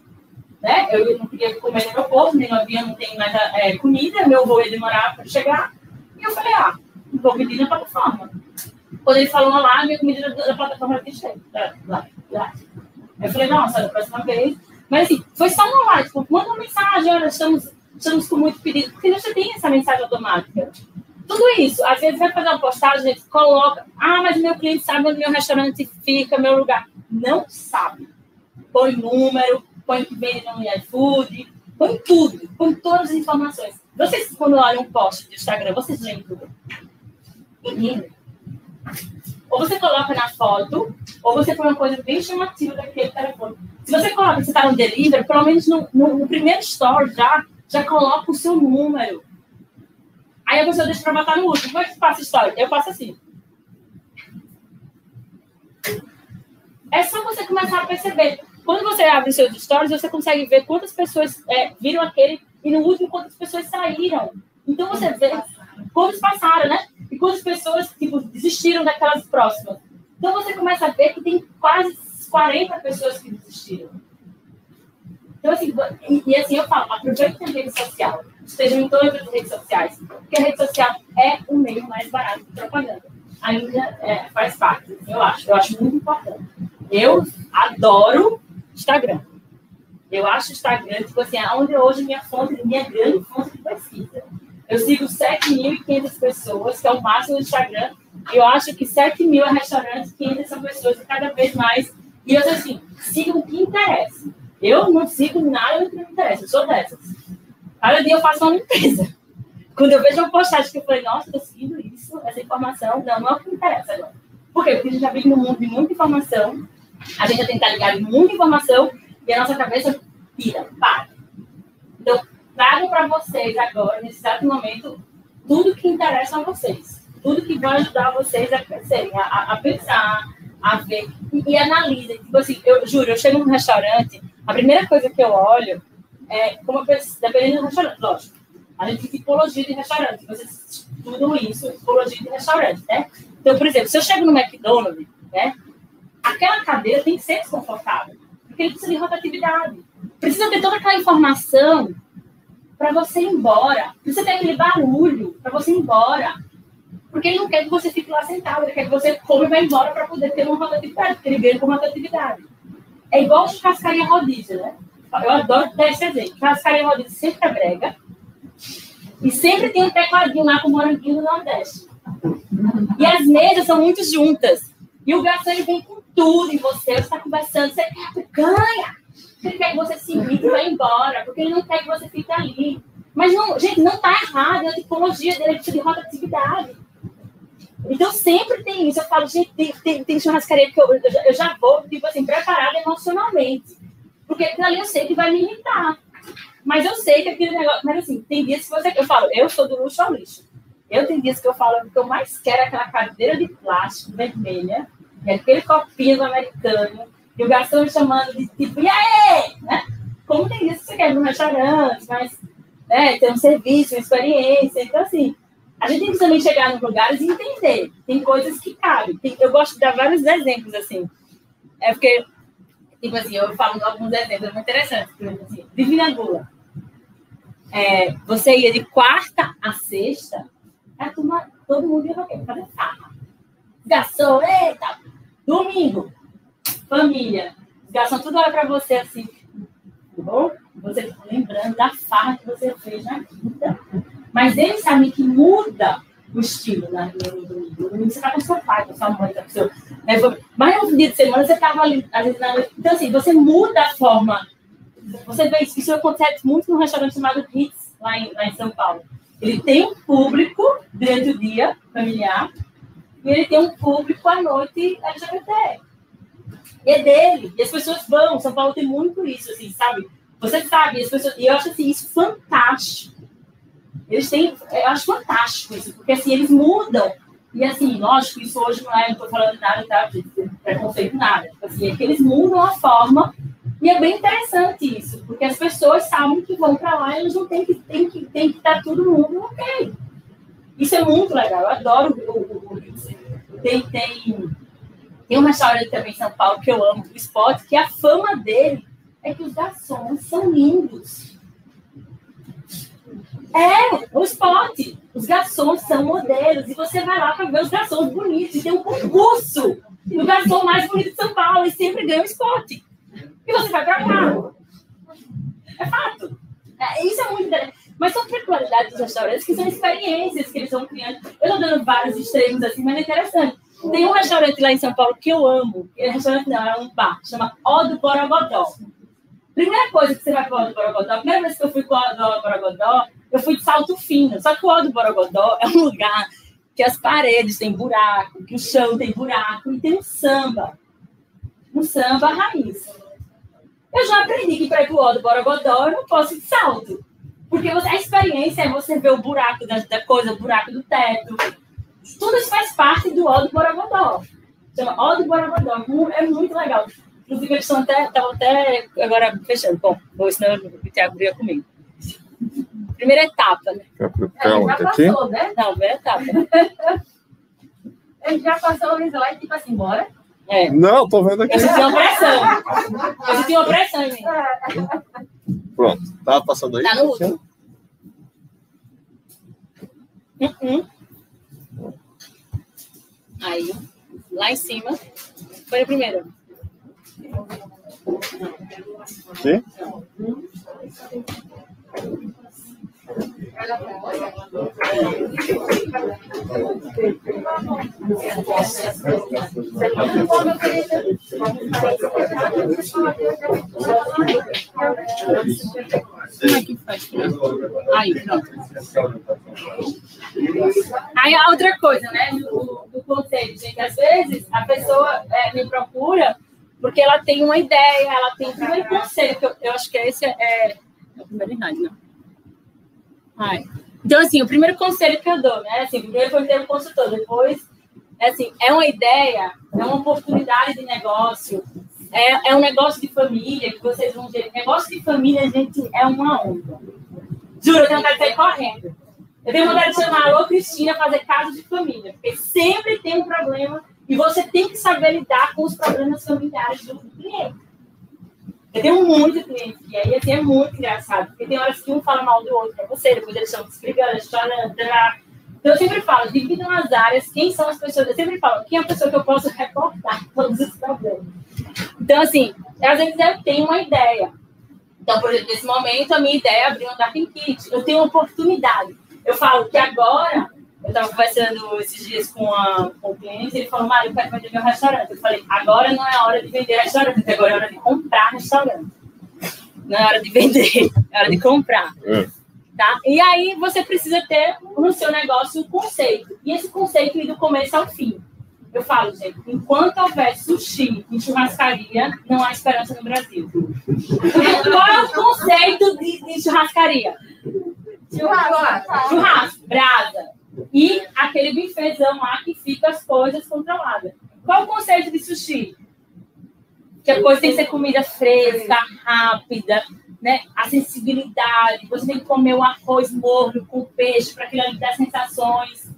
né? Eu não queria comer no aeroporto, nem no avião não tem mais é, comida, meu voo ia demorar para chegar. E eu falei, ah, vou pedir na plataforma. Quando ele falou lá, minha comida da, plataforma aqui chega. Lá, lá. Eu falei, nossa, da próxima vez. Mas assim, foi só uma lá, tipo, manda uma mensagem, olha, estamos, estamos com muito pedido, porque você tem essa mensagem automática. Tudo isso, às vezes vai fazer uma postagem, a gente coloca, ah, mas meu cliente sabe onde meu restaurante fica, meu lugar. Não sabe. Põe número, põe que vende no iFood, põe tudo, põe todas as informações. Vocês, quando olham um post do Instagram, vocês leem tudo? Ninguém Ou você coloca na foto, ou você põe uma coisa bem chamativa daquele telefone. Se você coloca que você está no delivery, pelo menos no, no, no, primeiro story já, já coloca o seu número. Aí a pessoa deixa para botar no último. Como é que passa história? Eu faço assim. É só você começar a perceber. Quando você abre seus stories, você consegue ver quantas pessoas é, viram aquele e no último quantas pessoas saíram. Então você vê quantos passaram, né? E quantas pessoas tipo, desistiram daquelas próximas. Então você começa a ver que tem quase 40 pessoas que desistiram. Então, assim, e, e assim eu falo, aproveite a rede social, estejam em todas as redes sociais, porque a rede social é o meio mais barato de propaganda. Ainda é, faz parte, eu acho, eu acho muito importante. Eu adoro Instagram. Eu acho Instagram, tipo assim, é onde hoje minha fonte, minha grande fonte de pesquisa. Eu sigo 7.500 pessoas, que é o máximo do Instagram, e eu acho que 7 mil é restaurantes, 500 são pessoas, e cada vez mais. E eu assim, sigo o que interessa. Eu não sigo nada que me interessa, eu sou dessas. Cada dia eu faço uma limpeza. Quando eu vejo uma postagem que eu falei, nossa, estou seguindo isso, essa informação, não, não é o que me interessa agora. Por quê? Porque a gente já vive num mundo de muita informação, a gente já tem que estar ligado em muita informação, e a nossa cabeça tira, para. Então, trago para vocês agora, nesse exato momento, tudo que interessa a vocês. Tudo que vai ajudar vocês a crescerem, a, a pensar, a ver. E, e analisa. Tipo assim, eu juro, eu chego num restaurante, a primeira coisa que eu olho é como a pessoa, dependendo do restaurante, lógico. A gente tem tipologia de restaurante, vocês estudam isso, tipologia de restaurante, né? Então, por exemplo, se eu chego no McDonald's, né? Aquela cadeira tem que ser desconfortável, porque ele precisa de rotatividade. Precisa ter toda aquela informação para você ir embora. Precisa ter aquele barulho para você ir embora. Porque ele não quer que você fique lá sentado, ele quer que você come e vá embora para poder ter uma rotatividade, porque ele ganha com rotatividade. É igual churrascaria rodízio, né? Eu adoro dar esse exemplo. Churrascaria rodízio sempre é brega. E sempre tem um tecladinho lá com moranguinho do Nordeste. E as mesas são muito juntas. E o garçom ele vem com tudo em você, você está conversando, você ganha. Ele quer que você se imite e vá embora, porque ele não quer que você fique ali. Mas, não, gente, não está errado, é a tipologia dele, é de rotatividade. Então, sempre tem isso. Eu falo, gente, tem, tem, tem churrascaria que eu, eu, já, eu já vou, tipo assim, preparada emocionalmente. Porque ali eu sei que vai me irritar. Mas eu sei que aquele negócio. Mas assim, tem dias que você. Eu falo, eu sou do luxo ao lixo. Eu tenho dias que eu falo que eu mais quero é aquela cadeira de plástico vermelha, e aquele copinho americano, e o garçom me chamando de tipo, e aí? Né? Como tem dias que você quer no restaurante, mas né, ter um serviço, uma experiência. Então, assim, a gente tem que também chegar nos lugares e entender. Tem coisas que cabem. Tem, eu gosto de dar vários exemplos, assim. É porque, tipo assim, eu falo alguns exemplos muito interessantes. Tipo assim, Divina Gula. É, você ia de quarta a sexta, a turma, todo mundo ia fazer farra. Garçom, eita! Domingo, família. Garçom, tudo olha para você assim. Tudo bom? Você lembrando da farra que você fez na quinta mas eles sabem que muda o estilo né, no domingo. No domingo você está com seu pai, com sua mãe, com seu. Né, mas no dia de semana você estava ali, às vezes, na... Então, assim, você muda a forma. Você vê isso, isso acontece muito num restaurante chamado Hits, lá em, lá em São Paulo. Ele tem um público durante o dia familiar e ele tem um público à noite LGBT. E é dele. E as pessoas vão. São Paulo tem muito isso, assim, sabe? Você sabe, as pessoas. E eu acho assim, isso fantástico. Eles têm, eu acho fantástico isso, porque assim, eles mudam. E assim, lógico, isso hoje não é, não estou falando nada, tá? De preconceito, nada. Tipo assim, é que eles mudam a forma. E é bem interessante isso, porque as pessoas sabem que vão para lá e eles não têm que, têm que, têm que estar todo mundo ok. Isso é muito legal, eu adoro o, o, o tem, tem, tem um restaurante também em São Paulo que eu amo, o Spot, que a fama dele é que os garçons são lindos. É, o spot. Os garçons são modelos. E você vai lá para ver os garçons bonitos. E tem um concurso do garçom mais bonito de São Paulo. E sempre ganha o spot. E você vai para lá. É fato. É, isso é muito interessante. Mas são peculiaridades dos restaurantes que são experiências que eles estão criando. Eu estou dando vários extremos assim, mas é interessante. Tem um restaurante lá em São Paulo que eu amo. É restaurante não, é um bar. Chama O do Borogodó. Primeira coisa que você vai para o O do Borogodó, a primeira vez que eu fui para o O do Borogodó, eu fui de salto fino. Só que o Alto Borogodó é um lugar que as paredes têm buraco, que o chão tem buraco, e tem um samba. Um samba raiz. Eu já aprendi que para ir para o Alto Borogodó eu não posso ir de salto. Porque a experiência é você ver o buraco da, coisa, o buraco do teto. Tudo isso faz parte do do Borogodó. Chama do Borogodó. É muito legal. Inclusive, eles estão até, estavam até agora fechando. Bom, vou senão o Thiago briga comigo. Primeira etapa, né? É, já passou, né? Não, primeira etapa. Ele já passou o slide, tipo assim, bora? É. Não, tô vendo aqui. Eu senti uma pressão. Eu senti uma pressão em mim. Pronto. Tá passando aí? Tá no último. Uh -uh. Aí, lá em cima. Foi a primeira. Sim? Como é que faz? Aí, pronto. Aí outra coisa, né, do, do conceito, gente, às vezes a pessoa é, me procura porque ela tem uma ideia, ela tem o primeiro conselho, que eu, eu acho que esse é, é o primeiro slide, não. Ai. Então, assim, o primeiro conselho que eu dou, né? Assim, primeiro foi ter um consultor, depois, é assim, é uma ideia, é uma oportunidade de negócio, é, é um negócio de família que vocês vão ver. Negócio de família, gente, é uma onda. Juro, eu tenho vontade de sair correndo. Eu tenho vontade de chamar a Alô Cristina fazer casa de família, porque sempre tem um problema e você tem que saber lidar com os problemas familiares do cliente. Eu tenho muito cliente e aí assim, é muito engraçado, porque tem horas que um fala mal do outro para você, depois eles estão desbrigando, chorando. Então eu sempre falo, dividam as áreas, quem são as pessoas, eu sempre falo, quem é a pessoa que eu posso reportar todos os problemas. Então, assim, às vezes eu tenho uma ideia. Então, por exemplo, nesse momento, a minha ideia é abrir um Dark Kit. Eu tenho uma oportunidade. Eu falo que agora eu estava conversando esses dias com, a, com o cliente, ele falou, Mário, eu quero vender meu restaurante. Eu falei, agora não é hora de vender restaurante, agora é hora de comprar restaurante. Não é hora de vender, é hora de comprar. É. Tá? E aí você precisa ter no seu negócio um conceito. E esse conceito ir do começo ao fim. Eu falo, gente, enquanto houver sushi em churrascaria, não há esperança no Brasil. Qual é o conceito de, de churrascaria? Churrasco. Churrasco, brasa e aquele bifezão lá que fica as coisas controladas. Qual o conceito de sushi? Que a coisa tem que ser comida fresca, rápida, né? A sensibilidade, você tem que comer o arroz morno com peixe para aquilo ali dar sensações.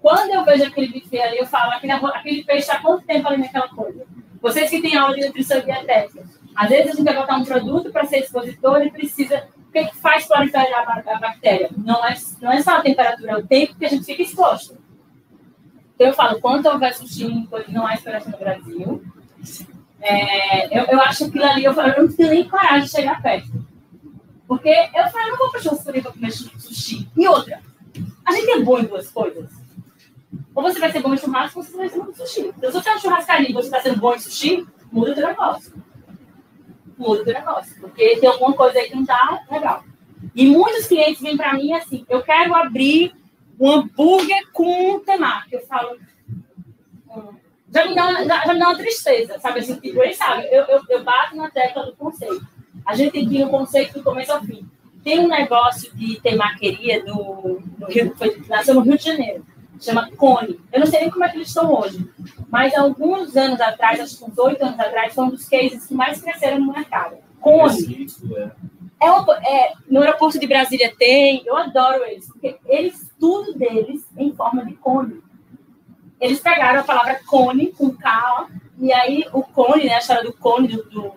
Quando eu vejo aquele buffet ali, eu falo, aquele, aquele peixe está quanto tempo ali naquela coisa? Vocês que têm aula de nutrição dietética, às vezes a gente vai botar um produto para ser expositor e precisa o que, que faz proliferar a bactéria? Não é, não é só a temperatura, é o tempo que a gente fica exposto. Então, eu falo, quanto houver sushi, não há esperança no Brasil. É, eu, eu acho aquilo ali, eu, falo, eu não tenho nem coragem de chegar perto. Porque eu falo, eu não vou para churrascaria para comer sushi. E outra, a gente é bom em duas coisas. Ou você vai ser bom em churrasco, ou você vai ser bom em sushi. Então, se você é uma churrascaria e você está sendo bom em sushi, muda o teu negócio muda o negócio, porque tem alguma coisa aí que não está legal. E muitos clientes vêm para mim assim, eu quero abrir um hambúrguer com temaki. Eu falo, hum, já me, dá uma, já me dá uma tristeza, sabe? Assim, tipo, eles sabem, eu, eu, eu bato na tecla do conceito. A gente tem que ir no conceito do começo ao fim. Tem um negócio de temaqueria no Rio, foi, nasceu no Rio de Janeiro chama Cone. Eu não sei nem como é que eles estão hoje, mas alguns anos atrás, acho que uns oito anos atrás, foi um dos cases que mais cresceram no mercado. Cone. É, uma, é, no aeroporto de Brasília tem, eu adoro eles, porque eles, tudo deles em forma de cone. Eles pegaram a palavra cone com K, e aí o cone, né, a história do cone, do, do,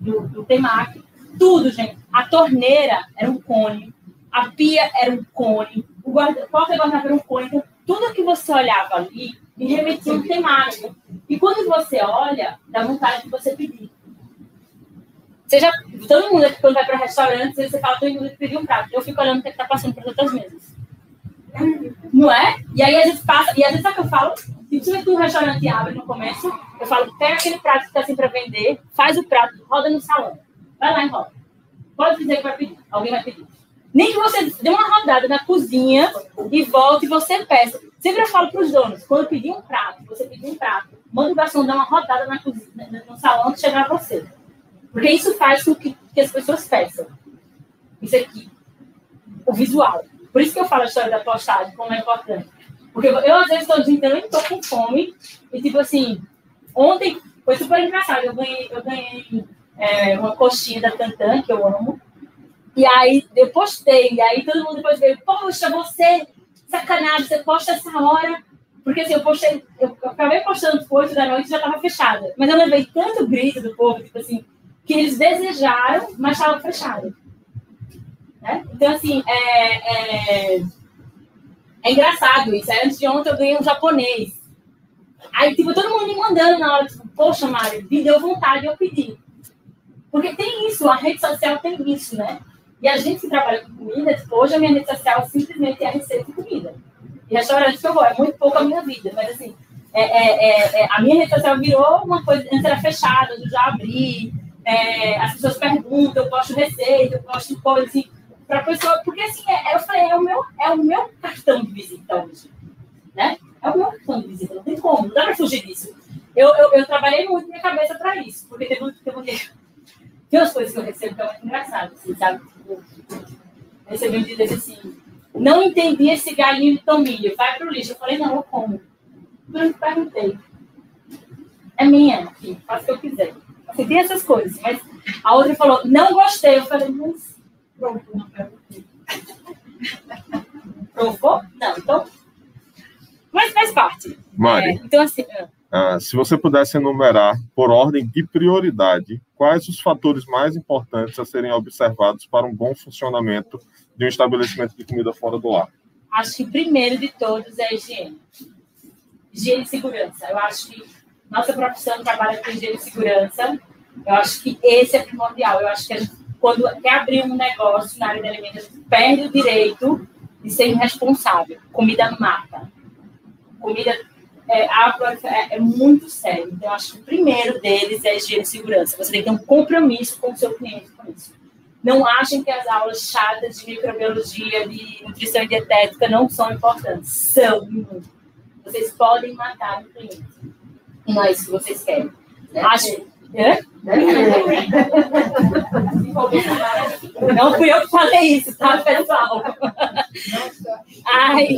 do, do temaki, tudo, gente. A torneira era um cone, a pia era um cone, o guarda, porta-guardanapo era um cone. Então, tudo que você olhava ali me remetia um temático. E quando você olha, dá vontade de você pedir. Já, todo mundo quando vai para restaurante, você fala, todo mundo que pedir um prato. Eu fico olhando o que está passando para as outras mesas. Não é? E aí a gente passa, e às vezes sabe o que eu falo? Principalmente quando o restaurante abre no começo, eu falo, pega aquele prato que está assim para vender, faz o prato, roda no salão. Vai lá e roda. Pode dizer que vai pedir. Alguém vai pedir. Nem que você dê uma rodada na cozinha e volte e você peça. Sempre eu falo para os donos, quando pedir um prato, você pedir um prato, manda o garçom dar uma rodada na cozinha, no salão que chegar a você. Porque isso faz com que, que as pessoas peçam. Isso aqui. o visual. Por isso que eu falo a história da postagem, como é importante. Porque eu, eu às vezes, estou dizendo que eu nem estou com fome, e tipo assim, ontem foi super engraçado, eu ganhei, eu ganhei é, uma coxinha da Tantan, que eu amo, e aí eu postei, e aí todo mundo depois veio, poxa, você, sacanagem, você posta essa hora, porque assim, eu postei, eu, acabei postando 8 da noite e já estava fechada. Mas eu levei tanto grito do povo, tipo assim, que eles desejaram, mas estava fechado. Né? Então, assim, é, é, é engraçado isso. Antes de ontem eu ganhei um japonês. Aí, tipo, todo mundo me mandando na hora, tipo, poxa, Mário, me deu vontade, eu pedi. Porque tem isso, a rede social tem isso, né? E a gente que trabalha com comida, tipo, hoje a minha rede social simplesmente é a receita de comida. E restaurante que eu vou, é muito pouco a minha vida, mas assim, é, é, é, é a minha rede social virou uma coisa, antes era fechada, eu já abri, é, as pessoas perguntam, eu posto receita, eu posto coisa assim, para pessoa, porque assim, é, eu falei, é o, meu, é o meu cartão de visita hoje, né? É o meu cartão de visita, não tem como, não dá para fugir disso. Eu, eu, eu, trabalhei muito minha cabeça para isso, porque teve, teve, tem umas coisas que eu recebo que é muito engraçado, assim, sabe? Eu recebi um dia assim, não entendi esse galinho de tomilho, vai pro lixo. Eu falei, não, eu como. Eu perguntei. É minha, aqui, faço o que eu quiser. Assim, tem essas coisas, mas a outra falou, não gostei. Eu falei, mas pronto, não perguntei. Provou? Não, então. Mas faz parte. Mari. É, então, assim. Ah, se você pudesse enumerar, por ordem de prioridade, quais os fatores mais importantes a serem observados para um bom funcionamento de um estabelecimento de comida fora do lar? Acho que primeiro de todos é a higiene. Higiene e segurança. Eu acho que nossa profissão trabalha com higiene e segurança. Eu acho que esse é primordial. Eu acho que gente, quando quer abrir um negócio na área de alimentos, perde o direito de ser irresponsável. Comida mata. Comida é, é, é, muito sério. Então, acho que o primeiro deles é higiene e segurança. Você tem que ter um compromisso com o seu cliente com isso. Não achem que as aulas chatas de microbiologia, de nutrição e dietética não são importantes. São Vocês podem matar o cliente. Não é isso que vocês querem. Acho, não fui eu que falei isso, tá, pessoal? Ai,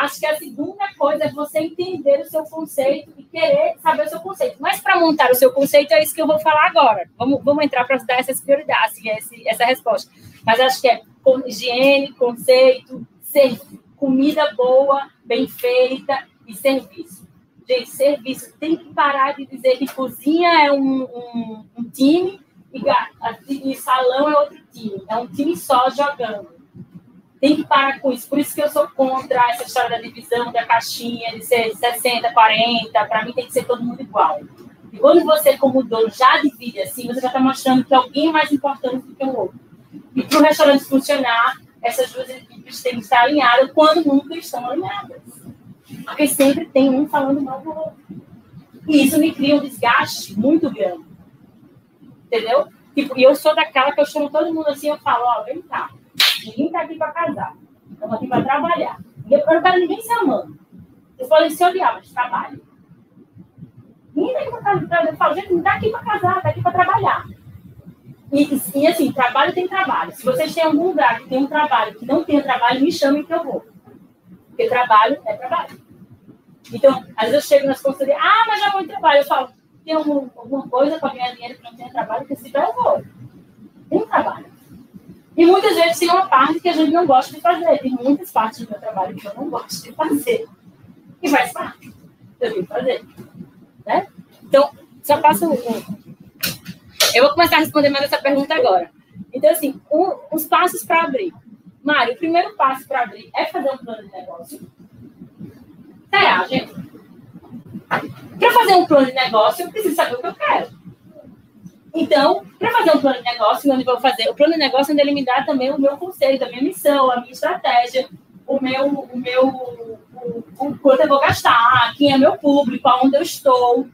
acho que a segunda coisa é você entender o seu conceito e querer saber o seu conceito. Mas para montar o seu conceito é isso que eu vou falar agora. Vamos, vamos entrar para dar essas prioridades, assim, esse, essa resposta. Mas acho que é higiene, conceito, ser, comida boa, bem feita e serviço Gente, serviço tem que parar de dizer que cozinha é um, um, um time e, e salão é outro time. É um time só jogando. Tem que parar com isso. Por isso que eu sou contra essa história da divisão, da caixinha, de ser 60, 40. Para mim tem que ser todo mundo igual. E quando você, como dono, já divide assim, você já está mostrando que alguém é mais importante do que o outro. E para o restaurante funcionar, essas duas equipes têm que estar alinhadas quando nunca estão alinhadas. Porque sempre tem um falando mal do outro. E isso me cria um desgaste muito grande. Entendeu? Tipo, e eu sou daquela que eu chamo todo mundo assim, eu falo, ó, oh, vem cá. Ninguém tá aqui para casar. Estamos aqui para trabalhar. Eu não quero ninguém se amando. Vocês podem se odiar, mas trabalho. Ninguém tá aqui para casar. Eu falo, gente, não tá aqui para casar, tá aqui para trabalhar. E, e, assim, trabalho tem trabalho. Se vocês têm algum lugar que tem um trabalho que não tem trabalho, me chamem que eu vou. Porque trabalho é trabalho. Então, às vezes eu chego nas consultorias, ah, mas já vou em trabalho. Eu falo, tem algum, alguma coisa para ganhar dinheiro que não tem trabalho? Que se eu vou. Tem trabalho. E muitas vezes tem uma parte que a gente não gosta de fazer. Tem muitas partes do meu trabalho que eu não gosto de fazer. E faz parte. Eu tenho que fazer. Né? Então, só passo um. Eu vou começar a responder mais essa pergunta agora. Então, assim, um, os passos para abrir. Mário, o primeiro passo para abrir é fazer um plano de negócio. Será, gente? Para fazer um plano de negócio, eu preciso saber o que eu quero. Então, para fazer um plano de negócio, onde eu vou fazer? O plano de negócio onde ele me dá também o meu conselho, a minha missão, a minha estratégia, o meu, o meu, o, o quanto eu vou gastar, quem é meu público, aonde eu estou.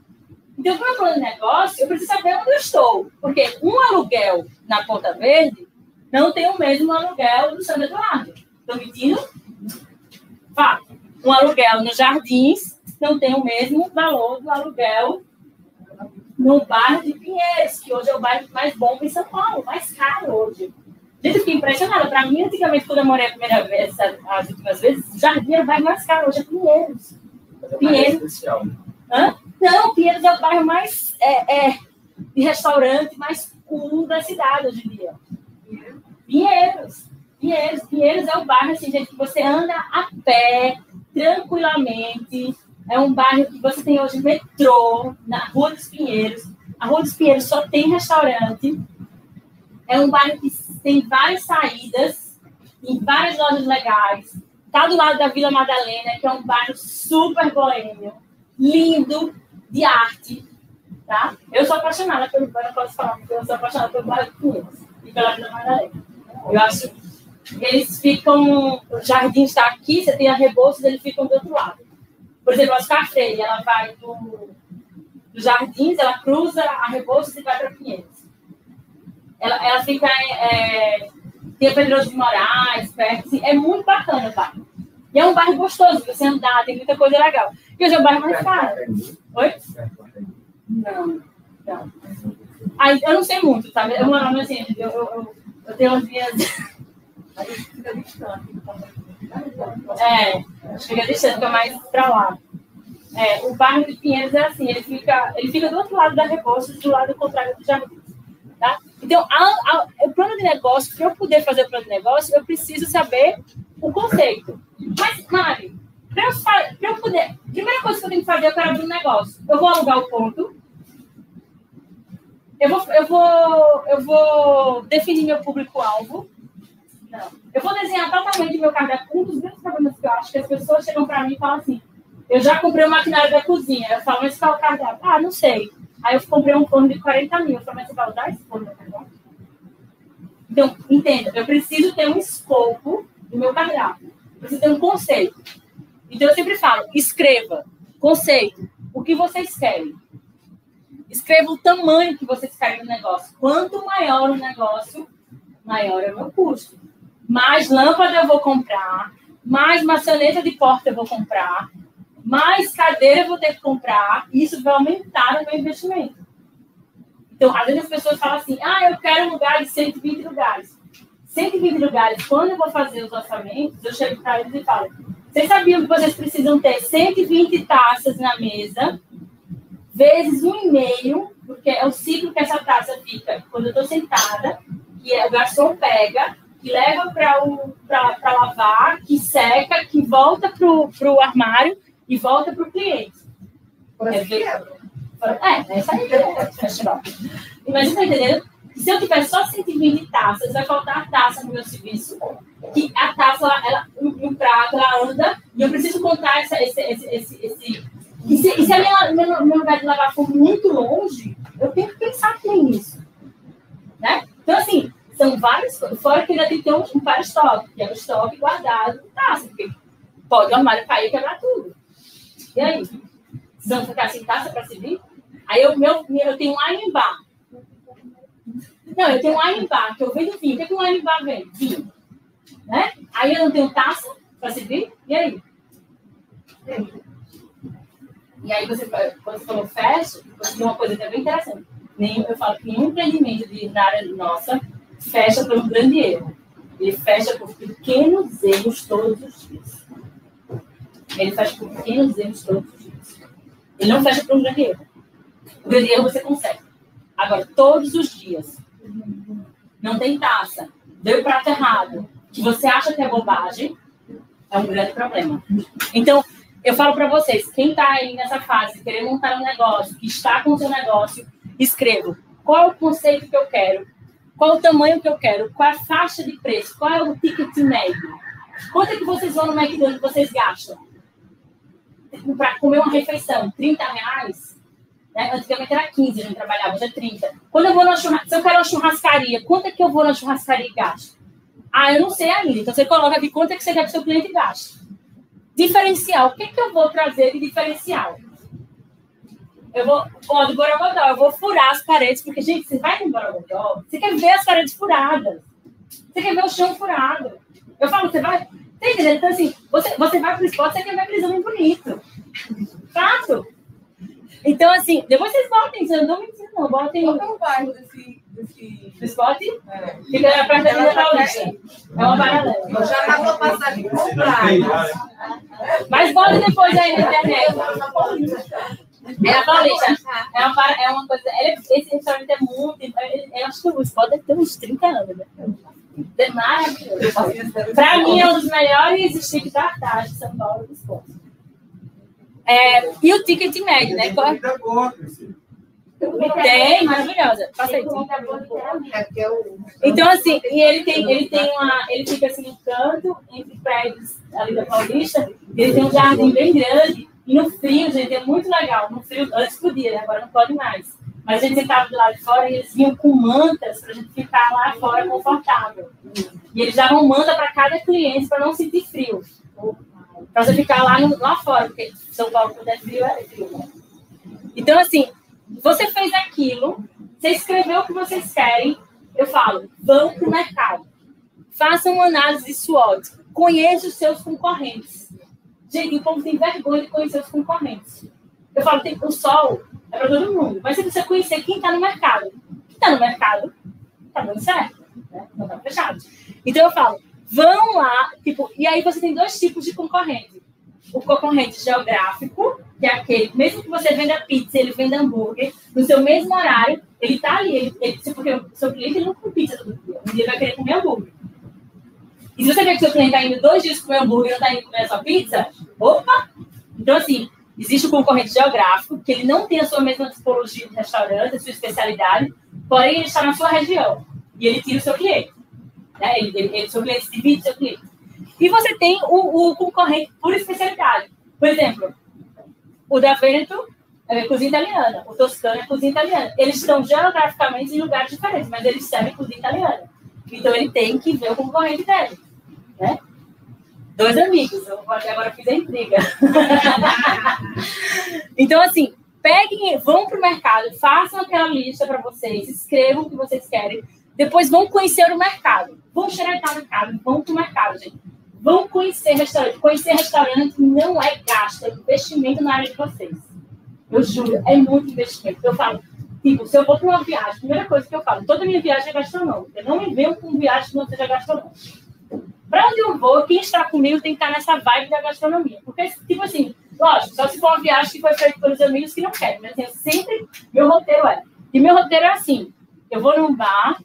Então, para o plano de negócio, eu preciso saber onde eu estou. Porque um aluguel na Ponta Verde não tem o mesmo aluguel do Santo Eduardo. Estou mentindo? Fato. Um aluguel nos Jardins não tem o mesmo valor do aluguel no bairro de Pinheiros, que hoje é o bairro mais bom em São Paulo, mais caro hoje. Gente, eu fiquei impressionada. Para mim, antigamente, quando eu morei a primeira vez, as últimas vezes, Jardim era o bairro mais caro, hoje é Pinheiros. Pinheiros. Hã? Não, Pinheiros é o bairro mais é, é, de restaurante mais cool da cidade hoje em dia. Pinheiros. Pinheiros. Pinheiros é o bairro, assim, gente, que você anda a pé, tranquilamente. É um bairro que você tem hoje metrô, na Rua dos Pinheiros. A Rua dos Pinheiros só tem restaurante. É um bairro que tem várias saídas, tem várias lojas legais. Está do lado da Vila Madalena, que é um bairro super boêmio, lindo, de arte. Tá? Eu sou apaixonada pelo bairro, posso falar, porque eu sou apaixonada pelo bairro de Pinheiros e pela Vila Madalena. Eu acho que eles ficam. O jardim está aqui, você tem a Rebouças, eles ficam do outro lado. Por exemplo, a Oscar Freire, ela vai do, do Jardins, ela cruza a Rebouças e vai para Pinheiros. Ela, ela fica. É, tem a Pedroso de Moraes, perto, assim, é muito bacana tá? E é um bairro gostoso, você andar, tem muita coisa legal. E hoje é um bairro mais caro. Oi? Não, não. Aí, eu não sei muito, tá? Eu moro assim, eu, eu, eu, tenho umas minhas. É, fica deixando, fica mais para lá. É, o bairro de Pinheiros é assim, ele fica, ele fica do outro lado da Rebouças, do lado contrário do Jardim. Tá? Então, a, a, o plano de negócio, para eu poder fazer o plano de negócio, eu preciso saber o conceito. Mas, Mari, para eu, eu poder. Primeira coisa que eu tenho que fazer, eu quero abrir um negócio. Eu vou alugar o ponto. Eu vou, eu vou, eu vou definir meu público-alvo. Não. Eu vou desenhar totalmente meu cardápio. Um dos grandes problemas que eu acho que as pessoas chegam para mim e falam assim: eu já comprei o maquinário da cozinha. Eu falo, mas qual é o cardápio? Ah, não sei. Aí eu comprei um forno de 40 mil. Eu falei, mas você vai usar esse forno no cardápio? Então, entenda, eu preciso ter um escopo do meu cardápio. Eu preciso ter um conceito. Então, eu sempre falo, escreva, conceito, o que vocês querem. Escreva o tamanho que vocês querem no negócio. Quanto maior o negócio, maior é o meu custo mais lâmpada eu vou comprar, mais maçaneta de porta eu vou comprar, mais cadeira eu vou ter que comprar, isso vai aumentar o meu investimento. Então, às vezes as pessoas falam assim, ah, eu quero um lugar de 120 lugares. 120 lugares, quando eu vou fazer os orçamentos, eu chego para eles e falo, vocês sabiam que vocês precisam ter 120 taças na mesa, vezes um e meio, porque é o ciclo que essa taça fica quando eu estou sentada, que é, o garçom pega, que leva para lavar, que seca, que volta para o armário e volta para o cliente. É, ver... é, é isso aí. É, Mas você está entendendo? Se eu tiver só 120 taças, vai faltar taça no meu serviço. Que a taça, ela, ela, no prato, ela anda, e eu preciso contar essa, esse, esse, esse, esse... E se, e se a minha, meu, meu lugar de lavar for muito longe, eu tenho que pensar que tem isso. Né? Então, assim, são várias coisas. Fora que ainda tem que ter um, para estoque, que é o estoque guardado em taça, porque pode o armário cair e quebrar tudo. E aí? Não ficar sem taça para servir? Aí eu, meu, eu tenho um bar. Não, eu tenho um bar, que eu vendo vinho. O que, é que um bar vem? Vinho. Né? Aí eu não tenho taça para servir? E aí? E aí você, quando você falou fecha, você tem uma coisa que é bem interessante. Nem, eu falo que nenhum empreendimento de, na área nossa fecha por um grande erro. Ele fecha por pequenos erros todos os dias. Ele fecha por pequenos erros todos os dias. Ele não fecha por um grande erro. O grande erro você consegue. Agora, todos os dias. Não tem taça. Deu prato errado. Que você acha que é bobagem. É um grande problema. Então, eu falo para vocês, quem está aí nessa fase, querer montar um negócio, que está com o seu negócio, escreva qual é o conceito que eu quero, qual o tamanho que eu quero? Qual a faixa de preço? Qual é o ticket médio? Quanto é que vocês vão no McDonald's vocês gastam? Para comer uma refeição, 30 reais? Né? Antigamente era 15, a gente trabalhava, hoje é 30. Quando eu vou na se eu quero uma churrascaria, quanto é que eu vou na churrascaria e gasto? Ah, eu não sei ainda. Então você coloca aqui quanto é que você quer que seu cliente gaste. Diferencial. O que, que eu vou trazer de diferencial? Eu vou, ó, do Borogodó, eu vou furar as paredes, porque, gente, você vai no Borogodó, você quer ver as paredes furadas. Você quer ver o chão furado. Eu falo, você vai. Tá entendendo? Então, assim, você, você vai pro esporte, você quer ver aquele exame bonito. Fato. Então, assim, depois vocês botem, vocês não me ensinam, não. Botem. Qual é o bairro desse, Do esporte? É. Fica perto da Avenida Paulista. É uma paralela. Eu já estava passando de comprar. Mas bota depois aí na internet. É a Paulista. É uma, é uma coisa. Ele, esse restaurante é muito. Eu acho que o Spot deve ter uns 30 anos. Né? É maravilhoso. Para mim, é um dos melhores stick tartar de São Paulo do Spot. É, e o ticket médio, né? Qual... Tem, maravilhosa. Passa aí. Então, assim, e ele tem, ele tem uma. Ele fica assim no canto, entre prédios ali da Paulista, ele tem um jardim bem grande. E no frio, gente, é muito legal. No frio, antes podia, né? agora não pode mais. Mas a gente sentava do lado de fora e eles vinham com mantas para a gente ficar lá fora confortável. E eles davam manta para cada cliente para não sentir frio. Para você ficar lá, no, lá fora, porque São Paulo, quando é frio, é frio. Né? Então, assim, você fez aquilo, você escreveu o que vocês querem, eu falo, vão para o mercado. Façam uma análise SWOT. Conheça os seus concorrentes. Gente, o povo tem vergonha de conhecer os concorrentes. Eu falo, tem, o sol é para todo mundo. Mas você conhecer quem está no mercado, quem está no mercado, está dando certo. Né? Não está fechado. Então eu falo, vão lá, tipo, e aí você tem dois tipos de concorrente. O concorrente geográfico, que é aquele, mesmo que você venda pizza, ele venda hambúrguer, no seu mesmo horário, ele está ali, ele, ele, porque o seu cliente ele não come pizza todo dia, um dia vai querer comer hambúrguer. E se você vê que seu cliente está indo dois dias comer hambúrguer e não está indo comer a sua pizza, opa! Então, assim, existe o concorrente geográfico, que ele não tem a sua mesma tipologia de restaurante, a sua especialidade, porém ele está na sua região. E ele tira o seu cliente. Né? Ele, ele, ele, seu cliente divide seu cliente. E você tem o, o concorrente por especialidade. Por exemplo, o da Veneto é cozinha italiana, o Toscano é cozinha italiana. Eles estão geograficamente em lugares diferentes, mas eles servem cozinha italiana. Então ele tem que ver o concorrente dele. Né? Dois amigos, eu agora fiz a intriga. então, assim, peguem, vão para o mercado, façam aquela lista para vocês, escrevam o que vocês querem, depois vão conhecer o mercado. Vão xeretar o mercado, vão para o mercado, gente. Vão conhecer restaurante. Conhecer restaurante não é gasto, é investimento na área de vocês. Eu juro, é muito investimento. Eu falo, tipo, se eu vou para uma viagem, a primeira coisa que eu falo, toda minha viagem é gastronômica. Eu não me venho com viagem que não seja gastronômica. Para onde eu vou, quem está comigo tem que estar nessa vibe da gastronomia. Porque, tipo assim, lógico, só se for uma viagem que foi feita pelos amigos que não querem. Mas assim, sempre, meu roteiro é. E meu roteiro é assim: eu vou num bar,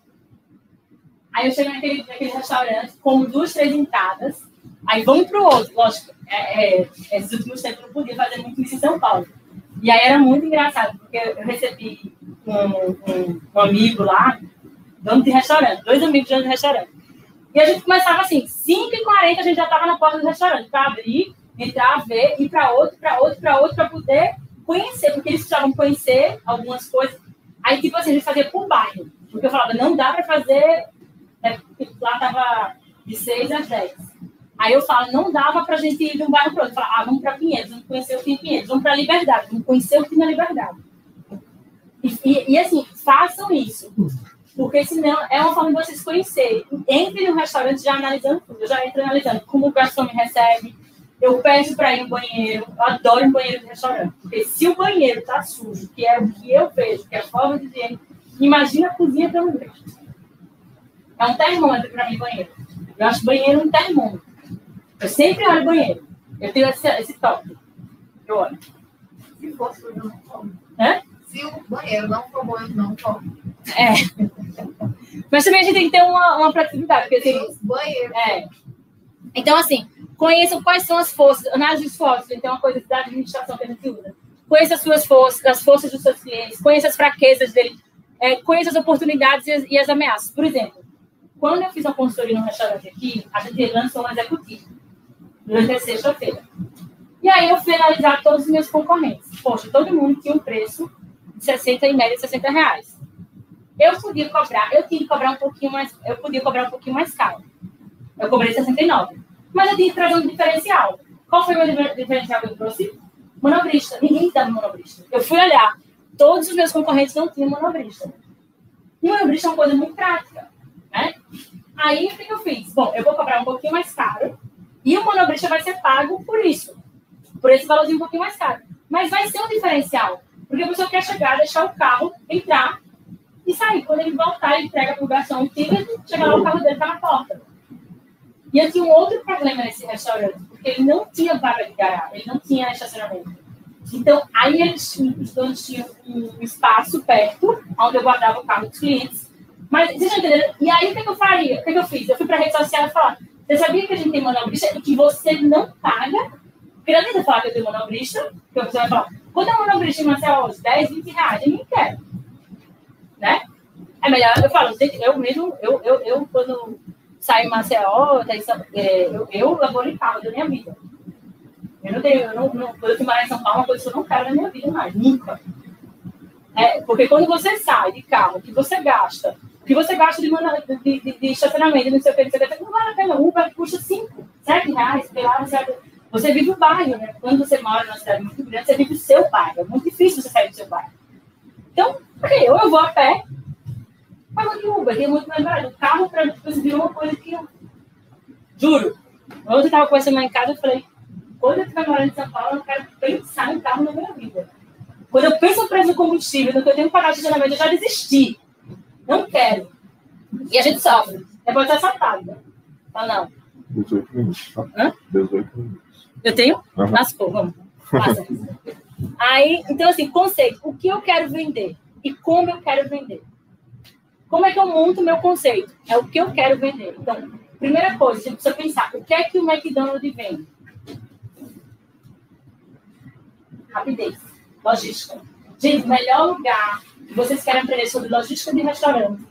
aí eu chego naquele, naquele restaurante, como duas, três entradas, aí vamos para o outro. Lógico, é, é, esses últimos tempos eu não podia fazer muito isso em São Paulo. E aí era muito engraçado, porque eu recebi um, um, um amigo lá, dono de restaurante, dois amigos donos de restaurante. E a gente começava assim, 5h40 a gente já estava na porta do restaurante para abrir, entrar, ver, ir para outro, para outro, para outro, para poder conhecer, porque eles precisavam conhecer algumas coisas. Aí, tipo assim, a gente fazia por bairro. Porque eu falava, não dá para fazer. Né, lá estava de 6 às 10. Aí eu falo, não dava para gente ir de um bairro para outro. Eu falava, ah, vamos para Pinheiros, vamos conhecer o que em Pinheiros, vamos para Liberdade, vamos conhecer o que na Liberdade. E, e, e, assim, façam isso. Porque senão é uma forma de vocês conhecerem. Entre no restaurante já analisando tudo. Eu já entro analisando como o garçom me recebe. Eu peço para ir no banheiro. Eu adoro um banheiro de restaurante. Porque se o banheiro está sujo, que é o que eu vejo, que é a forma de higiene, imagina a cozinha pelo meio. É um termômetro para mim, banheiro. Eu acho banheiro um termômetro. Eu sempre olho banheiro. Eu tenho esse, esse toque. Eu olho. Se fosse, eu não como. Se o banheiro não for bom, eu não como. É. Mas também a gente tem que ter uma, uma flexibilidade. Porque, assim, banheiros. É. Então, assim, conheçam quais são as forças, análise de esforços, então é uma coisa da administração que a gente usa. Conheça as suas forças, as forças dos seus clientes, conheça as fraquezas dele, é, conheça as oportunidades e as, e as, ameaças. Por exemplo, quando eu fiz uma consultoria no restaurante aqui, a gente lançou um executivo durante a sexta-feira. E aí eu fui analisar todos os meus concorrentes. Poxa, todo mundo tinha um preço de 60 e média 60 reais. Eu podia cobrar, eu tinha que cobrar um pouquinho mais, eu podia cobrar um pouquinho mais caro. Eu cobrei 69. Mas eu tinha que trazer um diferencial. Qual foi o meu diferencial que eu trouxe? Monobrista. Ninguém dava monobrista. Eu fui olhar. Todos os meus concorrentes não tinham monobrista. E monobrista é uma coisa muito prática. Né? Aí, o que eu fiz? Bom, eu vou cobrar um pouquinho mais caro e o monobrista vai ser pago por isso. Por esse valorzinho um pouquinho mais caro. Mas vai ser um diferencial. Porque a pessoa quer chegar, deixar o carro, entrar e sair. Quando ele voltar, ele entrega para o garçom o chega lá, o carro dele está na porta. E eu tinha um outro problema nesse restaurante, porque ele não tinha vaga de garagem, ele não tinha estacionamento. Então, aí eles os donos tinham um espaço perto, onde eu guardava o carro dos clientes. Mas, vocês estão entendendo? E aí, o que, eu faria? O que, eu fiz? Eu fui para a rede social e falei, você sabia que a gente tem manobrista e que você não paga? Porque não adianta falar que eu tenho manobrista, porque você vai falar, quando é manobrista em Marcelo, 10, 20 reais, eu nem quero. Né? É melhor, eu falo, eu mesmo, eu, eu, eu quando saio em Maceió, eu, eu laboro em carro da minha vida. Eu não tenho, eu não, não, quando eu fui em São Paulo, uma coisa que eu não quero na minha vida mais, nunca. É, porque quando você sai de carro, que você gasta, que você gasta de, de, de, de estacionamento, não sei o que, não vale a pena. Uber custa 5, 7 reais, sei lá, você, você vive o bairro, né? Quando você mora numa cidade muito grande, você vive o seu bairro. É muito difícil você sair do seu bairro. Então, ok, ou eu vou a pé, pago de Uber, tem muito mais barato. O carro, para mim, virou uma coisa que eu. Juro. Ontem eu estava conversando lá em casa, eu falei, quando eu estiver morando em São Paulo, eu quero pensar em carro na minha vida. Quando eu penso no preço do combustível, no que eu tenho que pagar de eu já desisti. Não quero. E a gente sofre. Depois assaltado. Né? Fala, não. 18 minutos. Tá? Hã? 18 minutos. Eu tenho? Uhum. Lascou, vamos. Passa. Aí, então, assim, conceito. O que eu quero vender e como eu quero vender. Como é que eu monto o meu conceito? É o que eu quero vender. Então, primeira coisa, você precisa pensar, o que é que o McDonald's vende? Rapidez, logística. Gente, o melhor lugar que vocês querem aprender sobre logística de restaurante,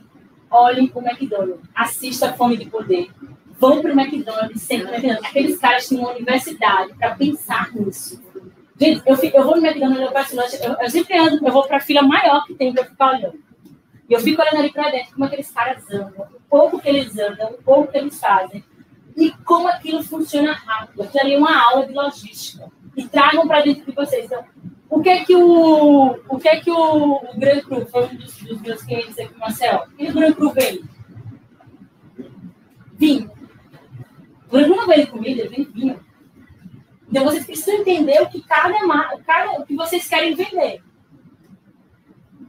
olhem o McDonald's. Assista Fome de Poder. Vão para o McDonald's, sempre McDonald's. Aqueles caras têm uma universidade para pensar nisso. Gente, eu, fico, eu vou no McDonald's, eu peço lanche, eu, eu sempre ando, eu vou para a fila maior que tem para ficar olhando. E eu fico olhando ali para dentro como aqueles caras andam, o pouco que eles andam, o pouco que eles fazem, e como aquilo funciona rápido. Aquilo ali é uma aula de logística. E tragam para dentro de vocês. Então, o que é que o, o, que é que o, o Gran Cru, foi um dos, dos meus clientes aqui Marcel, o que o Gran Cru vem? Vinho. O Gran Cru não vem comida, ele vem vinho. Então, vocês precisam entender o que cada, cada o que vocês querem vender.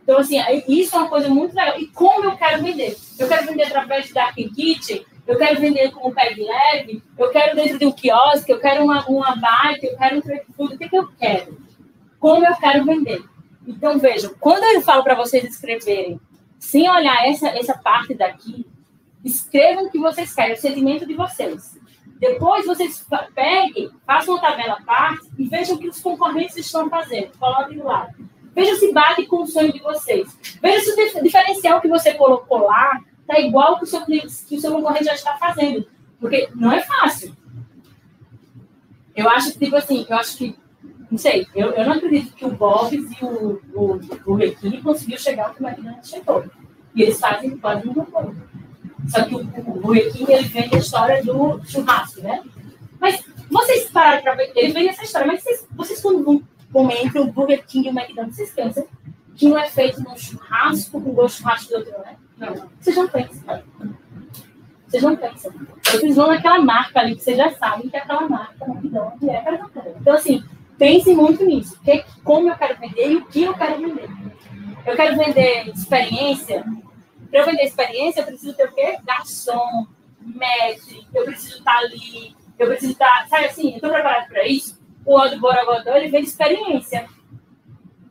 Então, assim, isso é uma coisa muito legal. E como eu quero vender? Eu quero vender através da Dark Kit, eu quero vender com o peg leve, eu quero dentro de um quiosque, eu quero uma, uma bike, eu quero um food, o que, que eu quero? Como eu quero vender? Então, vejam, quando eu falo para vocês escreverem, sem olhar essa, essa parte daqui, escrevam o que vocês querem, o sentimento de vocês. Depois vocês peguem, façam uma tabela à parte e vejam o que os concorrentes estão fazendo. Coloquem do lado. Veja se bate com o sonho de vocês. Veja se o diferencial que você colocou lá está igual que o seu que o seu concorrente já está fazendo. Porque não é fácil. Eu acho que, tipo assim, eu acho que, não sei, eu, eu não acredito que o Bob's e o, o, o Requiem conseguiu chegar onde o McDonald's chegou. E eles fazem quase um coisa. Só que o, o, o ele vende a história do churrasco, né? Mas vocês pararam para ver, ele vende essa história, mas vocês, vocês quando vão comer entre o Burger King e o McDonald's, vocês pensam que um é feito num churrasco com gosto churrasco do outro, né? Não, vocês não pensam. Vocês não pensam. Vocês vão naquela marca ali que vocês já sabem que é aquela marca McDonald's é para Então, assim, pensem muito nisso. Que, como eu quero vender e o que eu quero vender. Eu quero vender experiência. Para eu vender experiência, eu preciso ter o quê? Garçom, mestre, eu preciso estar ali, eu preciso estar. Sabe assim, eu estou preparado para isso? O Aldo Borogodó, ele vende experiência.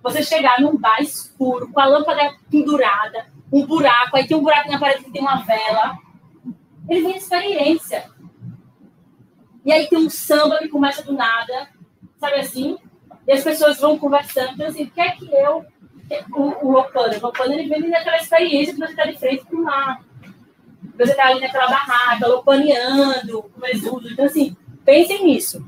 Você chegar num bar escuro, com a lâmpada pendurada, um buraco, aí tem um buraco na parede que tem uma vela. Ele vem de experiência. E aí tem um samba que começa do nada, sabe assim? E as pessoas vão conversando, então assim, o que é que eu. O, o Lopano, o Lopano ele vem daquela experiência que você está de frente para o mar. Você está ali naquela barraca, lopaneando, com exudo. Então, assim, pensem nisso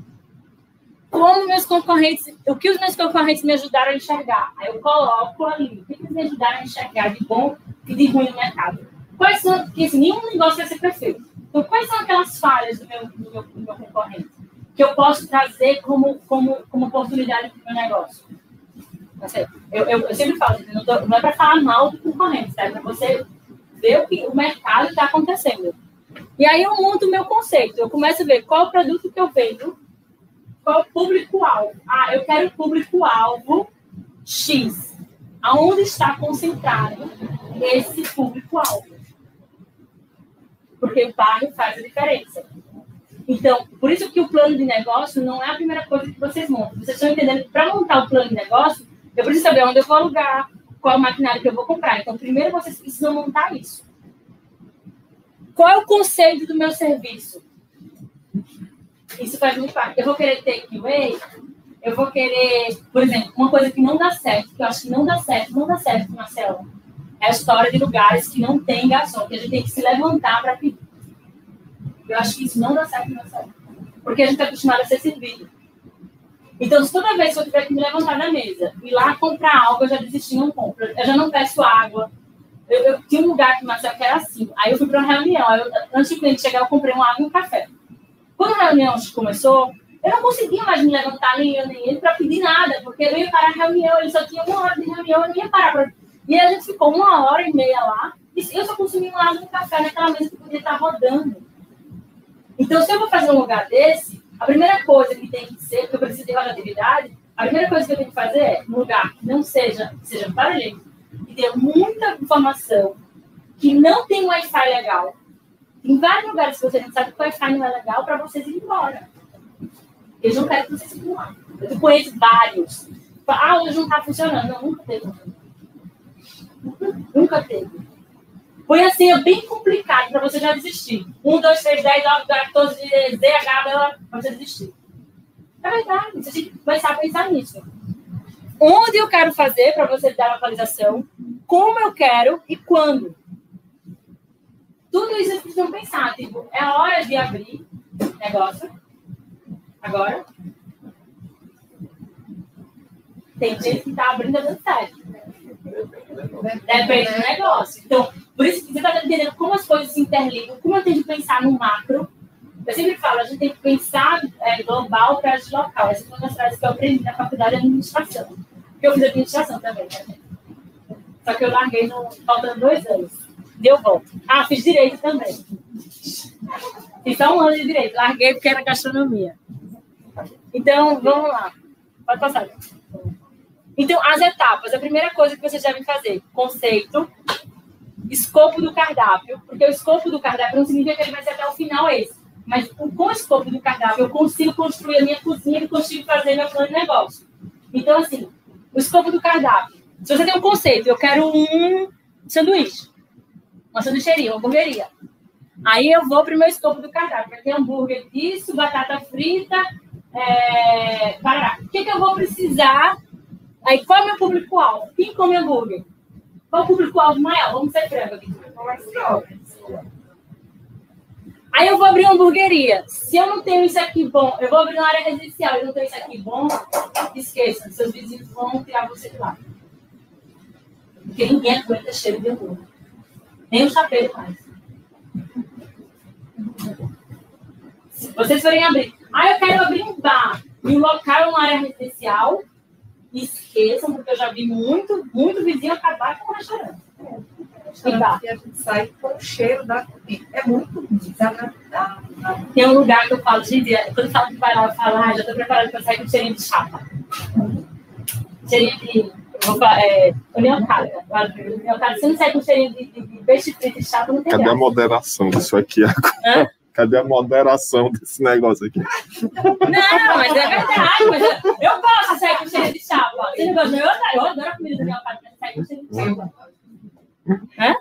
como meus concorrentes, o que os meus concorrentes me ajudaram a enxergar. Aí eu coloco ali, o que eles me ajudaram a enxergar de bom e de ruim no mercado. Quais são, porque assim, nenhum negócio vai ser perfeito. Então, quais são aquelas falhas do meu, do meu, do meu concorrente que eu posso trazer como, como, como oportunidade para o meu negócio? Eu, eu, eu, sempre falo, não, tô, não é para falar mal do concorrente, tá? é para você ver o que o mercado está acontecendo. E aí eu monto o meu conceito, eu começo a ver qual o produto que eu vendo qual o público-alvo? Ah, eu quero público-alvo X. Aonde está concentrado esse público-alvo. Porque o bairro faz a diferença. Então, por isso que o plano de negócio não é a primeira coisa que vocês montam. Vocês estão entendendo que para montar o plano de negócio, eu preciso saber onde eu vou alugar, qual maquinário que eu vou comprar. Então, primeiro vocês precisam montar isso. Qual é o conceito do meu serviço? Isso faz muito parte. Eu vou querer takeaway, eu vou querer, por exemplo, uma coisa que não dá certo, que eu acho que não dá certo, não dá certo, Marcelo, é a história de lugares que não tem garçom, que a gente tem que se levantar para pedir. Eu acho que isso não dá certo, Marcelo. Porque a gente está acostumado a ser servido. Então, se toda vez que eu tiver que me levantar da mesa e lá comprar algo, eu já desisti, não compro. Eu já não peço água. Eu, eu tinha um lugar que Marcelo que era assim. Aí eu fui para uma reunião. Eu, antes do cliente chegar, eu comprei uma água e um café. Quando a reunião começou, eu não conseguia mais me levantar nem eu nem ele para pedir nada, porque eu ia parar a reunião, ele só tinha uma hora de reunião, eu não ia parar. Pra... E a gente ficou uma hora e meia lá, e eu só consumi uma água e um café naquela mesa que podia estar rodando. Então, se eu vou fazer um lugar desse, a primeira coisa que tem que ser, porque eu preciso de rotatividade, a primeira coisa que eu tenho que fazer é um lugar que não seja, seja barulhento, que tenha muita informação, que não tem Wi-Fi legal. Em vários lugares que você não sabe que o Wi-Fi não é legal para vocês ir embora. Eles não querem que vocês fiquem lá. Eu conheço vários. Ah, hoje não está funcionando. Não, nunca teve. Nunca teve. Foi assim, é bem complicado para você já desistir. 1, 2, 3, 10, 9, 14, ZH, para você desistir. É verdade, você tem que começar a pensar nisso. Onde eu quero fazer para você dar a localização, como eu quero e quando. Tudo isso vocês precisam pensar. Tipo, é hora de abrir negócio. Agora. Tem gente que está abrindo a dando certo. Depende do negócio. Então, por isso que você está entendendo como as coisas se interligam, como eu tenho que pensar no macro. Eu sempre falo, a gente tem que pensar é, global para agir local. Essa foi uma das frases que eu aprendi na faculdade de administração. Porque eu fiz administração também, né? Só que eu larguei no, faltando dois anos. Deu volta. Ah, fiz direito também. Fiz só um ano de direito. Larguei porque era gastronomia. Então, vamos lá. Pode passar. Então, as etapas. A primeira coisa que vocês devem fazer: conceito, escopo do cardápio, porque o escopo do cardápio não significa que ele vai ser até o final esse. Mas com o escopo do cardápio, eu consigo construir a minha cozinha e consigo fazer meu plano de negócio. Então, assim, o escopo do cardápio. Se você tem um conceito, eu quero um sanduíche, uma sanduicheria, uma hamburgueria. Aí eu vou para o meu escopo do cardápio. Vai ter hambúrguer disso, batata frita, é... Parará. O que, que eu vou precisar? Aí, qual é o meu público-alvo? Quem come hambúrguer? Qual o público-alvo maior? Vamos ser franco aqui. Aí eu vou abrir uma hamburgueria. Se eu não tenho isso aqui bom, eu vou abrir uma área residencial e não tenho isso aqui bom, esqueça, seus vizinhos vão tirar você de lá. Porque ninguém aguenta cheiro de hambúrguer. Nem o chapéu mais. Se vocês forem abrir. Ah, eu quero abrir um bar. O local é uma área residencial esqueçam, porque eu já vi muito, muito vizinho acabar com o restaurante. E a gente sai com o cheiro da comida. É muito ruim, Tem um lugar que eu falo, gente, quando eu falo que vai lá, eu falo, ah, já estou preparado para sair com cheirinho de chapa. Cheirinho de. É. União Carga, se não sair com cheirinho de, de, de peixe frito e chapa, não tem Cadê a moderação disso aqui agora? Cadê a moderação desse negócio aqui? Não, mas é verdade. Mas eu, eu posso sair com cheiro de chapa. Não gosta? Eu, eu adoro a comida meu pai, mas sair com cheiro de chapa. Hã?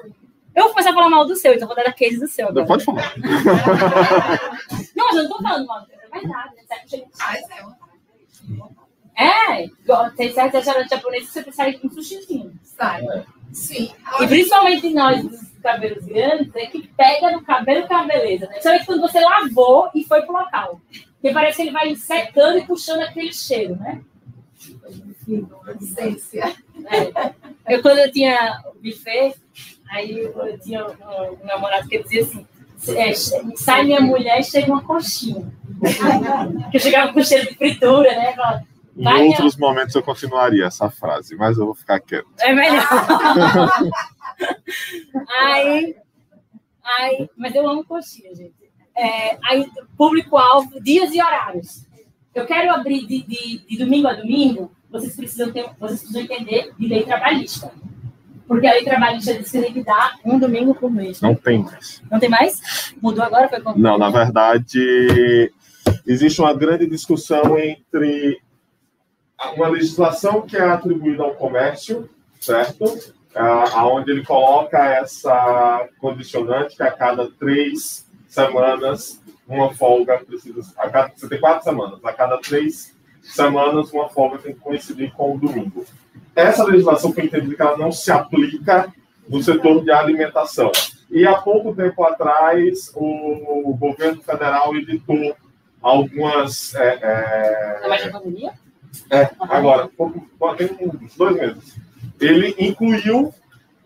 Eu vou começar a falar mal do seu, então vou dar a case do seu. Agora. Pode falar. Não, mas eu não tô falando mal do seu, é verdade. Sai com cheiro de chapa. É, tem certos restaurantes japoneses que você sai com sushizinho. Sai. Sim. E principalmente nós, cabelos grandes, é que pega no cabelo com a beleza, né? Principalmente quando você lavou e foi pro local. Porque parece que ele vai secando e puxando aquele cheiro, né? Essência. É. Eu, quando eu tinha buffet, aí eu tinha um, um namorado que dizia assim: é, sai minha mulher e chega uma coxinha. que eu chegava com cheiro de fritura, né? Em Vai outros momentos eu continuaria essa frase, mas eu vou ficar quieto. É melhor. aí, aí, mas eu amo coxinha, gente. É, aí, público-alvo, dias e horários. Eu quero abrir de, de, de, domingo a domingo, vocês precisam, ter, vocês precisam entender de lei trabalhista. Porque a lei trabalhista diz que tem que dar um domingo por mês. Não tem mais. Não tem mais? Mudou agora? Foi como? Não, na verdade, existe uma grande discussão entre uma legislação que é atribuída ao comércio, certo? Aonde ele coloca essa condicionante que a cada três semanas uma folga precisa. A cada, você tem quatro semanas, a cada três semanas uma folga tem que coincidir com o domingo. Essa legislação foi entendida que ela não se aplica no setor de alimentação. E há pouco tempo atrás, o governo federal editou algumas. É, é... Na pandemia? É, agora, tem uns dois meses. Ele incluiu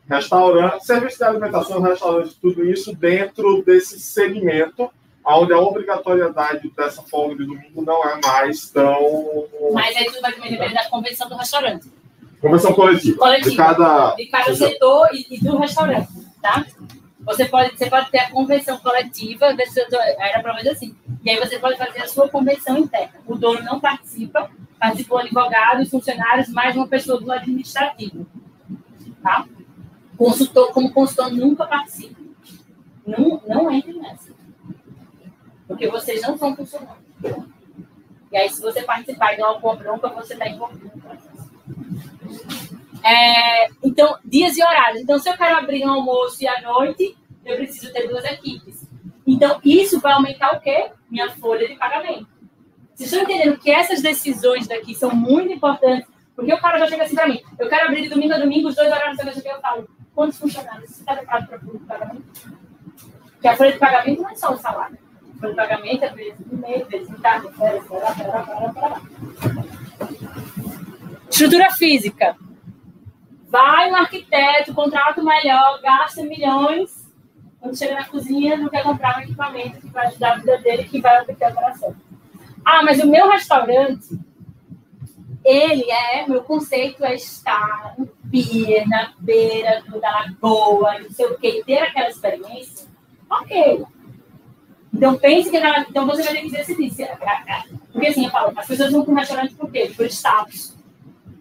restaurante, serviço de alimentação, restaurante, tudo isso dentro desse segmento, onde a obrigatoriedade dessa folga de domingo não é mais tão. Mas aí tudo vai depender da convenção do restaurante. Convenção coletiva. coletiva de cada, de cada setor e, e, do restaurante, tá? Você pode, você pode ter a convenção coletiva desse setor, era para fazer assim. E aí você pode fazer a sua convenção interna. O dono não participa, participam advogados, funcionários, mais uma pessoa do administrativo. Tá? Consultor, como consultor, nunca participa. Não, não entre nessa. Porque vocês não são funcionários. E aí, se você participar e dar alguma bronca, você está envolvido. É, então, dias e horários. Então, se eu quero abrir um almoço e à noite, eu preciso ter duas equipes. Então, isso vai aumentar o quê? Minha folha de pagamento. Vocês estão entendendo que essas decisões daqui são muito importantes? Porque o cara já chega assim para mim, eu quero abrir de domingo a domingo, os dois horários da que eu falo, quantos funcionários você está preparado para o pagamento? Porque a folha de pagamento não é só o salário. A folha de pagamento é vezes no mês, vezes no carro, férias, Estrutura física. Vai um arquiteto, contrata o melhor, gasta milhões, quando chega na cozinha, não quer comprar um equipamento que vai ajudar a vida dele, que vai obter a operação. Ah, mas o meu restaurante, ele é, meu conceito é estar no pier, na beira da lagoa, não sei o quê, ter aquela experiência. Ok. Então pense que então você vai ter que decidir. Porque assim, eu falo, as pessoas vão para um restaurante por quê? Por status.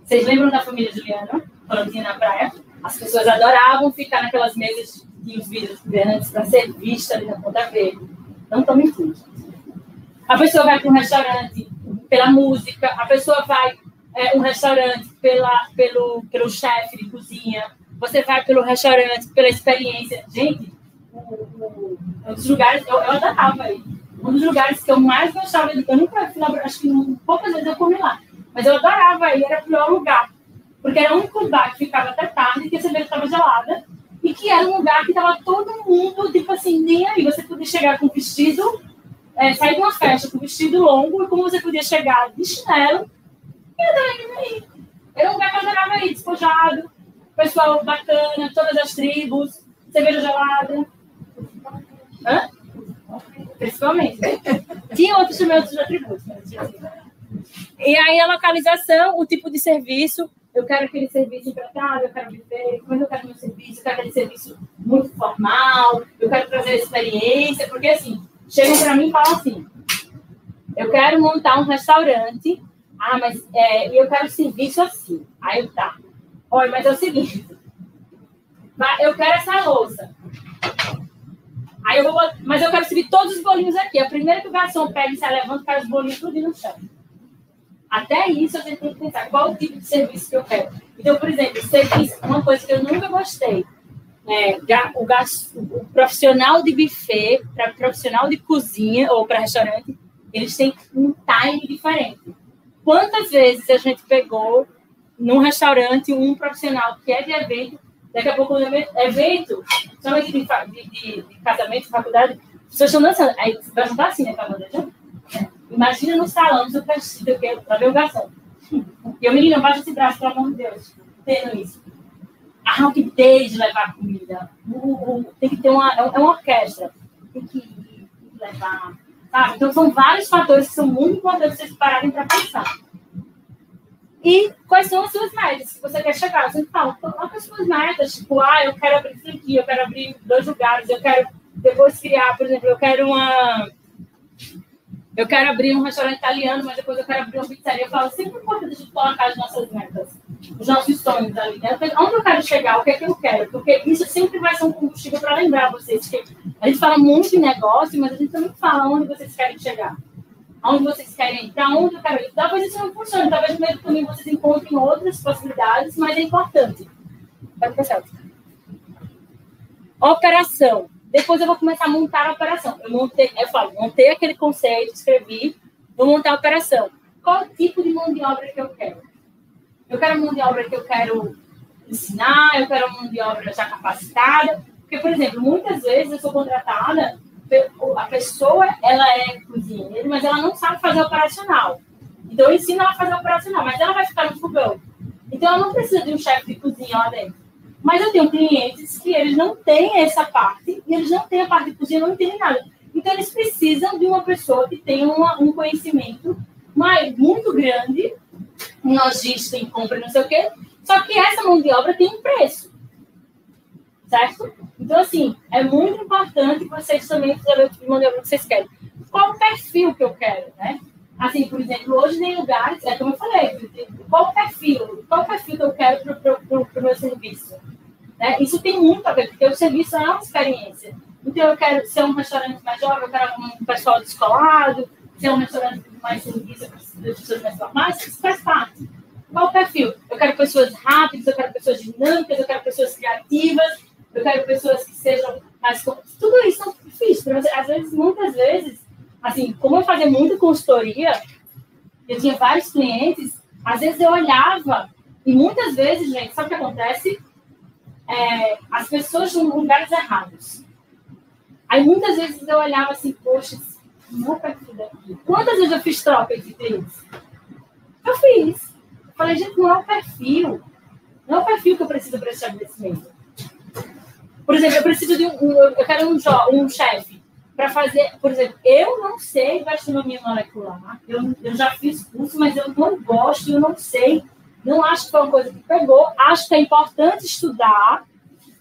Vocês lembram da família Juliana, quando tinha na praia? As pessoas adoravam ficar naquelas mesas de os vidros grandes para ser vista ali na Ponta Verde. Não tome tudo. A pessoa vai para um restaurante pela música, a pessoa vai é, um restaurante pela, pelo, pelo chefe de cozinha, você vai pelo restaurante pela experiência. Gente, o, o, um dos lugares, eu, eu adorava aí. Um dos lugares que eu mais gostava, eu nunca fui lá, acho que poucas vezes eu comi lá, mas eu adorava aí, era o pior lugar. Porque era um único que ficava até tarde, que a cerveja estava gelada, e que era um lugar que estava todo mundo, tipo assim, nem aí. Você podia chegar com vestido é, sair de uma festa com vestido longo e como você podia chegar de chinelo e andar aí. Era um lugar que eu adorava aí, despojado, pessoal bacana, todas as tribos, cerveja gelada. Hã? Principalmente. Tinha outros também, outros atributos. E aí a localização, o tipo de serviço, eu quero aquele serviço empretado, eu quero viver, mas eu quero meu serviço, eu quero aquele serviço muito formal, eu quero trazer experiência, porque assim, chegam para mim e falam assim: eu quero montar um restaurante, ah, mas é, eu quero serviço assim. Aí eu tá. Olha, mas é o seguinte: eu quero essa louça. Aí eu vou, mas eu quero servir todos os bolinhos aqui. A primeira que o garçom pega e se levanta, cai os bolinhos tudo no chão. Até isso eu tenho que pensar qual o tipo de serviço que eu quero. Então, por exemplo, serviço, uma coisa que eu nunca gostei é, o, o, profissional de buffet para profissional de cozinha ou para restaurante, eles têm um time diferente. Quantas vezes a gente pegou num restaurante um profissional que é de evento, daqui a pouco evento, somente de, de, de, de casamento, de faculdade, as pessoas estão dançando. Aí vai juntar assim, né, para bandeja? Imagina no salão do vestido que para ver o garçom. E eu, menina, baixa esse braço, pelo amor de Deus, tendo isso rapidez de levar comida. O, o, tem que ter uma. É, é uma orquestra. Tem que, levar. Sabe? Então, são vários fatores que são muito importantes vocês pararem para pensar. E quais são as suas metas que você quer chegar? Você fala, são as suas metas? Tipo, ah, eu quero abrir franquia, eu quero abrir dois lugares, eu quero depois criar, por exemplo, eu quero uma. Eu quero abrir um restaurante italiano, mas depois eu quero abrir uma pizzaria. Eu falo, sempre importante a gente colocar as nossas metas. Os nossos sonhos ali, né? Onde eu quero chegar, o que é que eu quero? Porque isso sempre vai ser um combustível para lembrar vocês que a gente fala muito em negócio, mas a gente também fala onde vocês querem chegar. Aonde vocês querem ir, para onde eu quero ir. Talvez isso não funcione, talvez no meio vocês encontrem outras possibilidades, mas é importante. Pode passar. Operação. Depois eu vou começar a montar a operação. Eu montei, eu falo, montei aquele conceito, escrevi, vou montar a operação. Qual tipo de mão de obra que eu quero? Eu quero mão de obra que eu quero ensinar, eu quero mão de obra já capacitada. Porque, por exemplo, muitas vezes eu sou contratada, a pessoa ela é cozinheira, mas ela não sabe fazer operacional. Então eu ensino ela a fazer operacional, mas ela vai ficar no fogão. Então ela não precisa de um chefe de cozinha lá dentro. Mas eu tenho clientes que eles não têm essa parte, e eles não têm a parte de cozinha, não entendem nada. Então eles precisam de uma pessoa que tenha uma, um conhecimento mais, muito grande lojista em compra, não sei o quê. Só que essa mão de obra tem um preço. Certo? Então, assim, é muito importante vocês também fizerem o tipo de mão de obra que vocês querem. Qual o perfil que eu quero, né? Assim, por exemplo, hoje tem lugares, é como eu falei, qual o perfil, qual o perfil que eu quero para o meu serviço? Né? Isso tem muito a ver, porque o serviço é uma experiência. Então, eu quero ser um restaurante mais jovem, eu quero um pessoal descolado, ser um restaurante mais serviço para as pessoas mais formais, isso faz parte. Qual o perfil? Eu quero pessoas rápidas, eu quero pessoas dinâmicas, eu quero pessoas criativas, eu quero pessoas que sejam mais. Tudo isso é difícil. Às vezes, muitas vezes, assim, como eu fazia muita consultoria, eu tinha vários clientes, às vezes eu olhava, e muitas vezes, gente, sabe o que acontece? É, as pessoas em lugares errados. Aí muitas vezes eu olhava assim, poxa, daqui. Quantas vezes eu fiz troca de clientes? Eu fiz. Falei, gente, não é o perfil. Não é o perfil que eu preciso para esse estabelecimento. Por exemplo, eu preciso de um. Eu quero um, um chefe para fazer. Por exemplo, eu não sei gastronomia molecular. Eu, eu já fiz curso, mas eu não gosto, eu não sei. Não acho que foi uma coisa que pegou. Acho que é importante estudar,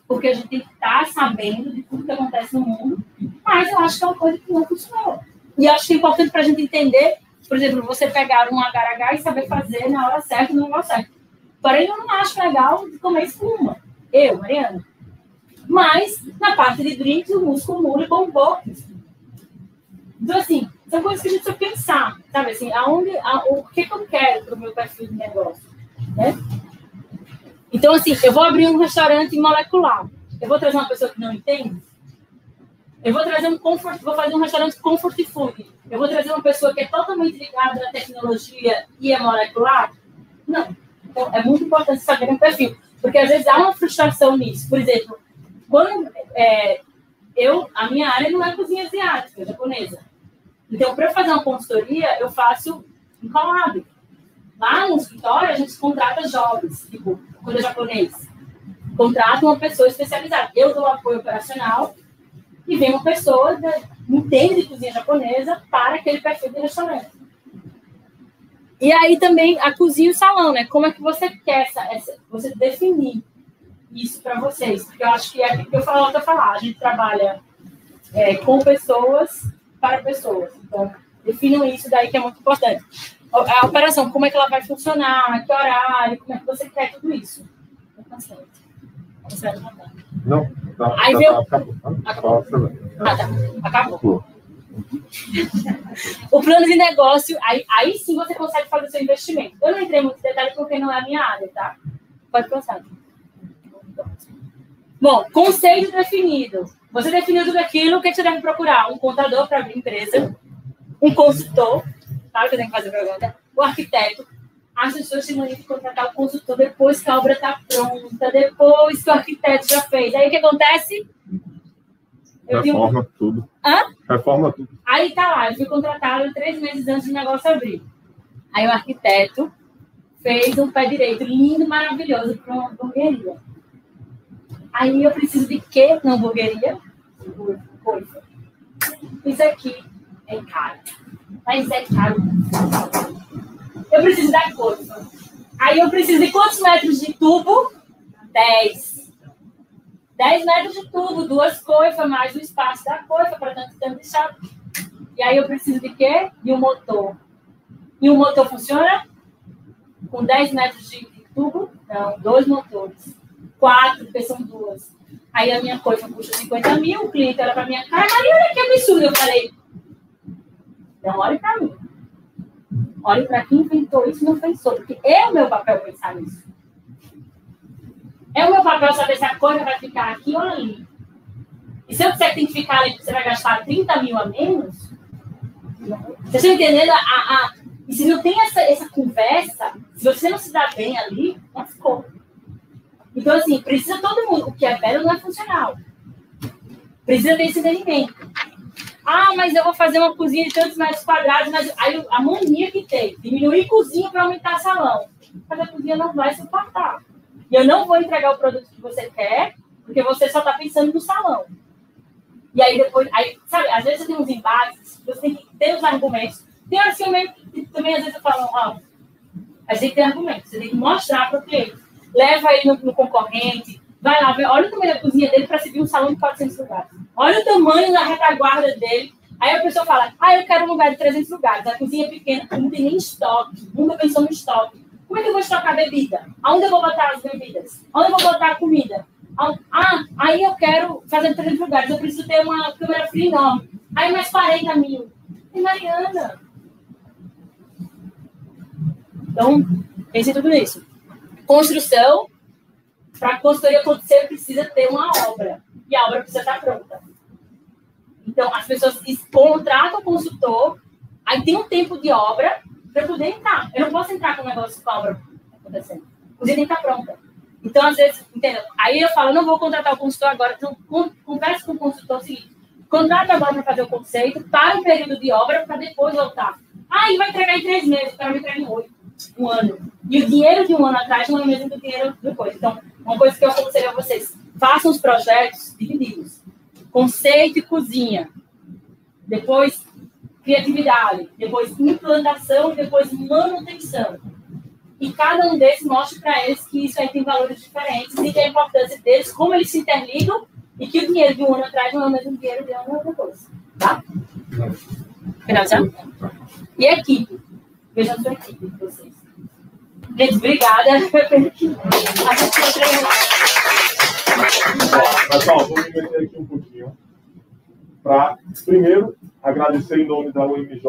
porque a gente tem que estar sabendo de tudo que acontece no mundo. Mas eu acho que é uma coisa que não funcionou. E acho que é importante para a gente entender, por exemplo, você pegar um agar-agar e saber fazer na hora certa no lugar certo. Porém, eu não acho legal comer espuma. Eu, Mariana. Mas, na parte de drinks, o músculo mule bombou. Então, assim, são coisas que a gente precisa pensar, sabe? Assim, aonde, a, o que, que eu quero para o meu perfil de negócio, né? Então, assim, eu vou abrir um restaurante molecular. Eu vou trazer uma pessoa que não entende? Eu vou trazer um comfort, vou fazer um restaurante comfort food. Eu vou trazer uma pessoa que é totalmente ligada à tecnologia e é molecular? Não. Então, é muito importante saber um perfil. Porque às vezes há uma frustração nisso. Por exemplo, quando é, eu, a minha área não é cozinha asiática, japonesa. Então, para fazer uma consultoria, eu faço um collab. Lá no escritório, a gente contrata jovens, tipo, quando é japonês. Contrata uma pessoa especializada. Eu dou apoio operacional e vem uma pessoa que entende de cozinha japonesa para aquele perfil de restaurante. E aí também a cozinha e o salão, né? Como é que você quer essa, essa você definir isso para vocês? Porque eu acho que é o que eu falo para falar. A gente trabalha é, com pessoas para pessoas. Então, definam isso daí que é muito importante. A operação, como é que ela vai funcionar, que horário, como é que você quer tudo isso. Não, tá, Aí tá, veio... acabou. Acabou. Ah, tá. Acabou. o plano de negócio, aí, aí sim você consegue fazer o seu investimento. Eu não entrei muito em detalhe porque não é a minha área, tá? Pode pensar. Bom, conceito definido. Você definiu tudo aquilo, o que você deve procurar? Um contador para abrir empresa, um consultor, claro que eu tenho que fazer pergunta, o arquiteto, as pessoas têm mania de contratar o consultor depois que a obra está pronta, depois que o arquiteto já fez. Aí o que acontece? Eu Reforma um... tudo. Hã? Reforma tudo. Aí tá lá, eu fui contratado três meses antes do negócio abrir. Aí o arquiteto fez um pé direito lindo, maravilhoso para uma hamburgueria. Aí eu preciso de quê na hamburgueria? Coisa. Isso aqui é caro. Mas é caro. Eu preciso da coisa. Aí eu preciso de quantos metros de tubo? 10. 10 metros de tubo, duas coifas, mais o espaço da coifa, para tanto tempo de chave. E aí eu preciso de quê? De um motor. E o motor funciona com 10 metros de tubo? Não, dois motores. Quatro, porque são duas. Aí a minha coisa custa 50 mil, o cliente olha para minha cara, Maria, olha que absurdo. Eu falei, não olhe para mim. Olhe para quem inventou isso e não pensou, porque é o meu papel pensar nisso. É o meu papel saber se a coisa vai ficar aqui ou ali. E se eu disser que tem que ficar ali, você vai gastar 30 mil a menos, vocês estão entendendo? A, a, e se não tem essa, essa conversa, se você não se dá bem ali, não ficou. Então, assim, precisa todo mundo. O que é belo não é funcional. Precisa desse entendimento. Ah, mas eu vou fazer uma cozinha de tantos metros quadrados, mas aí a mania que tem, diminuir cozinha para aumentar salão. Mas a cozinha não vai suportar. E eu não vou entregar o produto que você quer, porque você só está pensando no salão. E aí depois, aí, sabe, às vezes você tem uns embates, você tem que ter os argumentos. Tem que eu também, às vezes, eu falo, ó, a gente tem argumentos, você tem que mostrar para o cliente. Leva ele no, no, concorrente, vai lá, vê, olha o tamanho da cozinha dele para subir um salão de 400 lugares. Olha o tamanho da retaguarda dele. Aí a pessoa fala, ah, eu quero um lugar de 300 lugares. A cozinha é pequena, não tem nem estoque, nunca pensou no estoque. Como é que eu vou estocar bebida? Aonde eu vou botar as bebidas? Onde eu vou botar a comida? Ah, aí eu quero fazer 300 lugares, eu preciso ter uma câmera fria enorme. Aí mais 40 mil. E Mariana. Então, pense em tudo isso. Construção, para a consultoria acontecer, precisa ter uma obra. E a obra precisa estar pronta. Então, as pessoas contratam o consultor, aí tem um tempo de obra para poder entrar. Eu não posso entrar com o negócio com a obra acontecendo. Cozinha tem que estar pronta. Então, às vezes, entendeu? Aí eu falo, não vou contratar o consultor agora. Então, converse com o consultor o seguinte: contrata agora para fazer o conceito, para o período de obra, para depois voltar. Ah, e vai entregar em três meses, o cara vai entregar em oito, um ano. E o dinheiro de um ano atrás não é o mesmo que o dinheiro depois. Então, uma coisa que eu aconselho a vocês: façam os projetos divididos. Conceito e cozinha. Depois, criatividade. Depois, implantação. Depois, manutenção e cada um desses mostre para eles que isso aí tem valores diferentes e que a importância deles, como eles se interligam e que o dinheiro de um ano atrás não é o mesmo dinheiro de um ano depois. Tá? Finalizar? E a equipe? Vejam a sua equipe de vocês. Gente, obrigada. Pessoal, vou me meter aqui um pouquinho para, primeiro, agradecer em nome da UMJ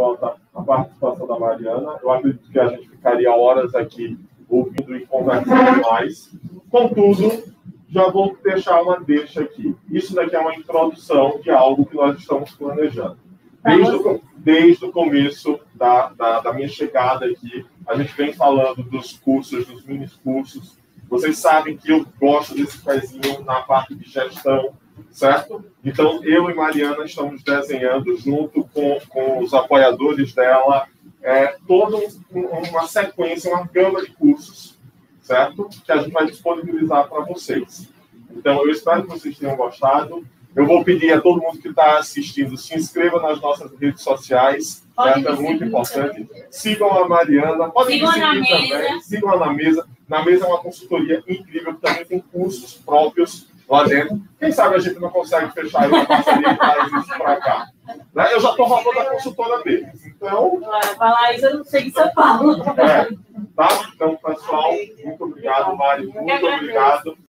a participação da Mariana. Eu acredito que a gente ficaria horas aqui ouvindo e conversando mais. Contudo, já vou deixar uma deixa aqui. Isso daqui é uma introdução de algo que nós estamos planejando. Desde o, desde o começo da, da, da minha chegada aqui, a gente vem falando dos cursos, dos mini cursos. Vocês sabem que eu gosto desse pezinho na parte de gestão, certo? Então, eu e Mariana estamos desenhando, junto com, com os apoiadores dela, é, toda uma sequência, uma gama de cursos, certo? Que a gente vai disponibilizar para vocês. Então, eu espero que vocês tenham gostado. Eu vou pedir a todo mundo que está assistindo, se inscreva nas nossas redes sociais? É muito importante. Sigam a Mariana, podem sigam seguir também, sigam na mesa. Na mesa é uma consultoria incrível, que também tem cursos próprios lá dentro. Quem sabe a gente não consegue fechar uma parceria e traz isso para cá. Né? Eu já estou roubando a consultora deles. Então. Falar isso, eu não sei em São Paulo. É, tá? Então, pessoal, muito obrigado, Mário. Muito obrigado.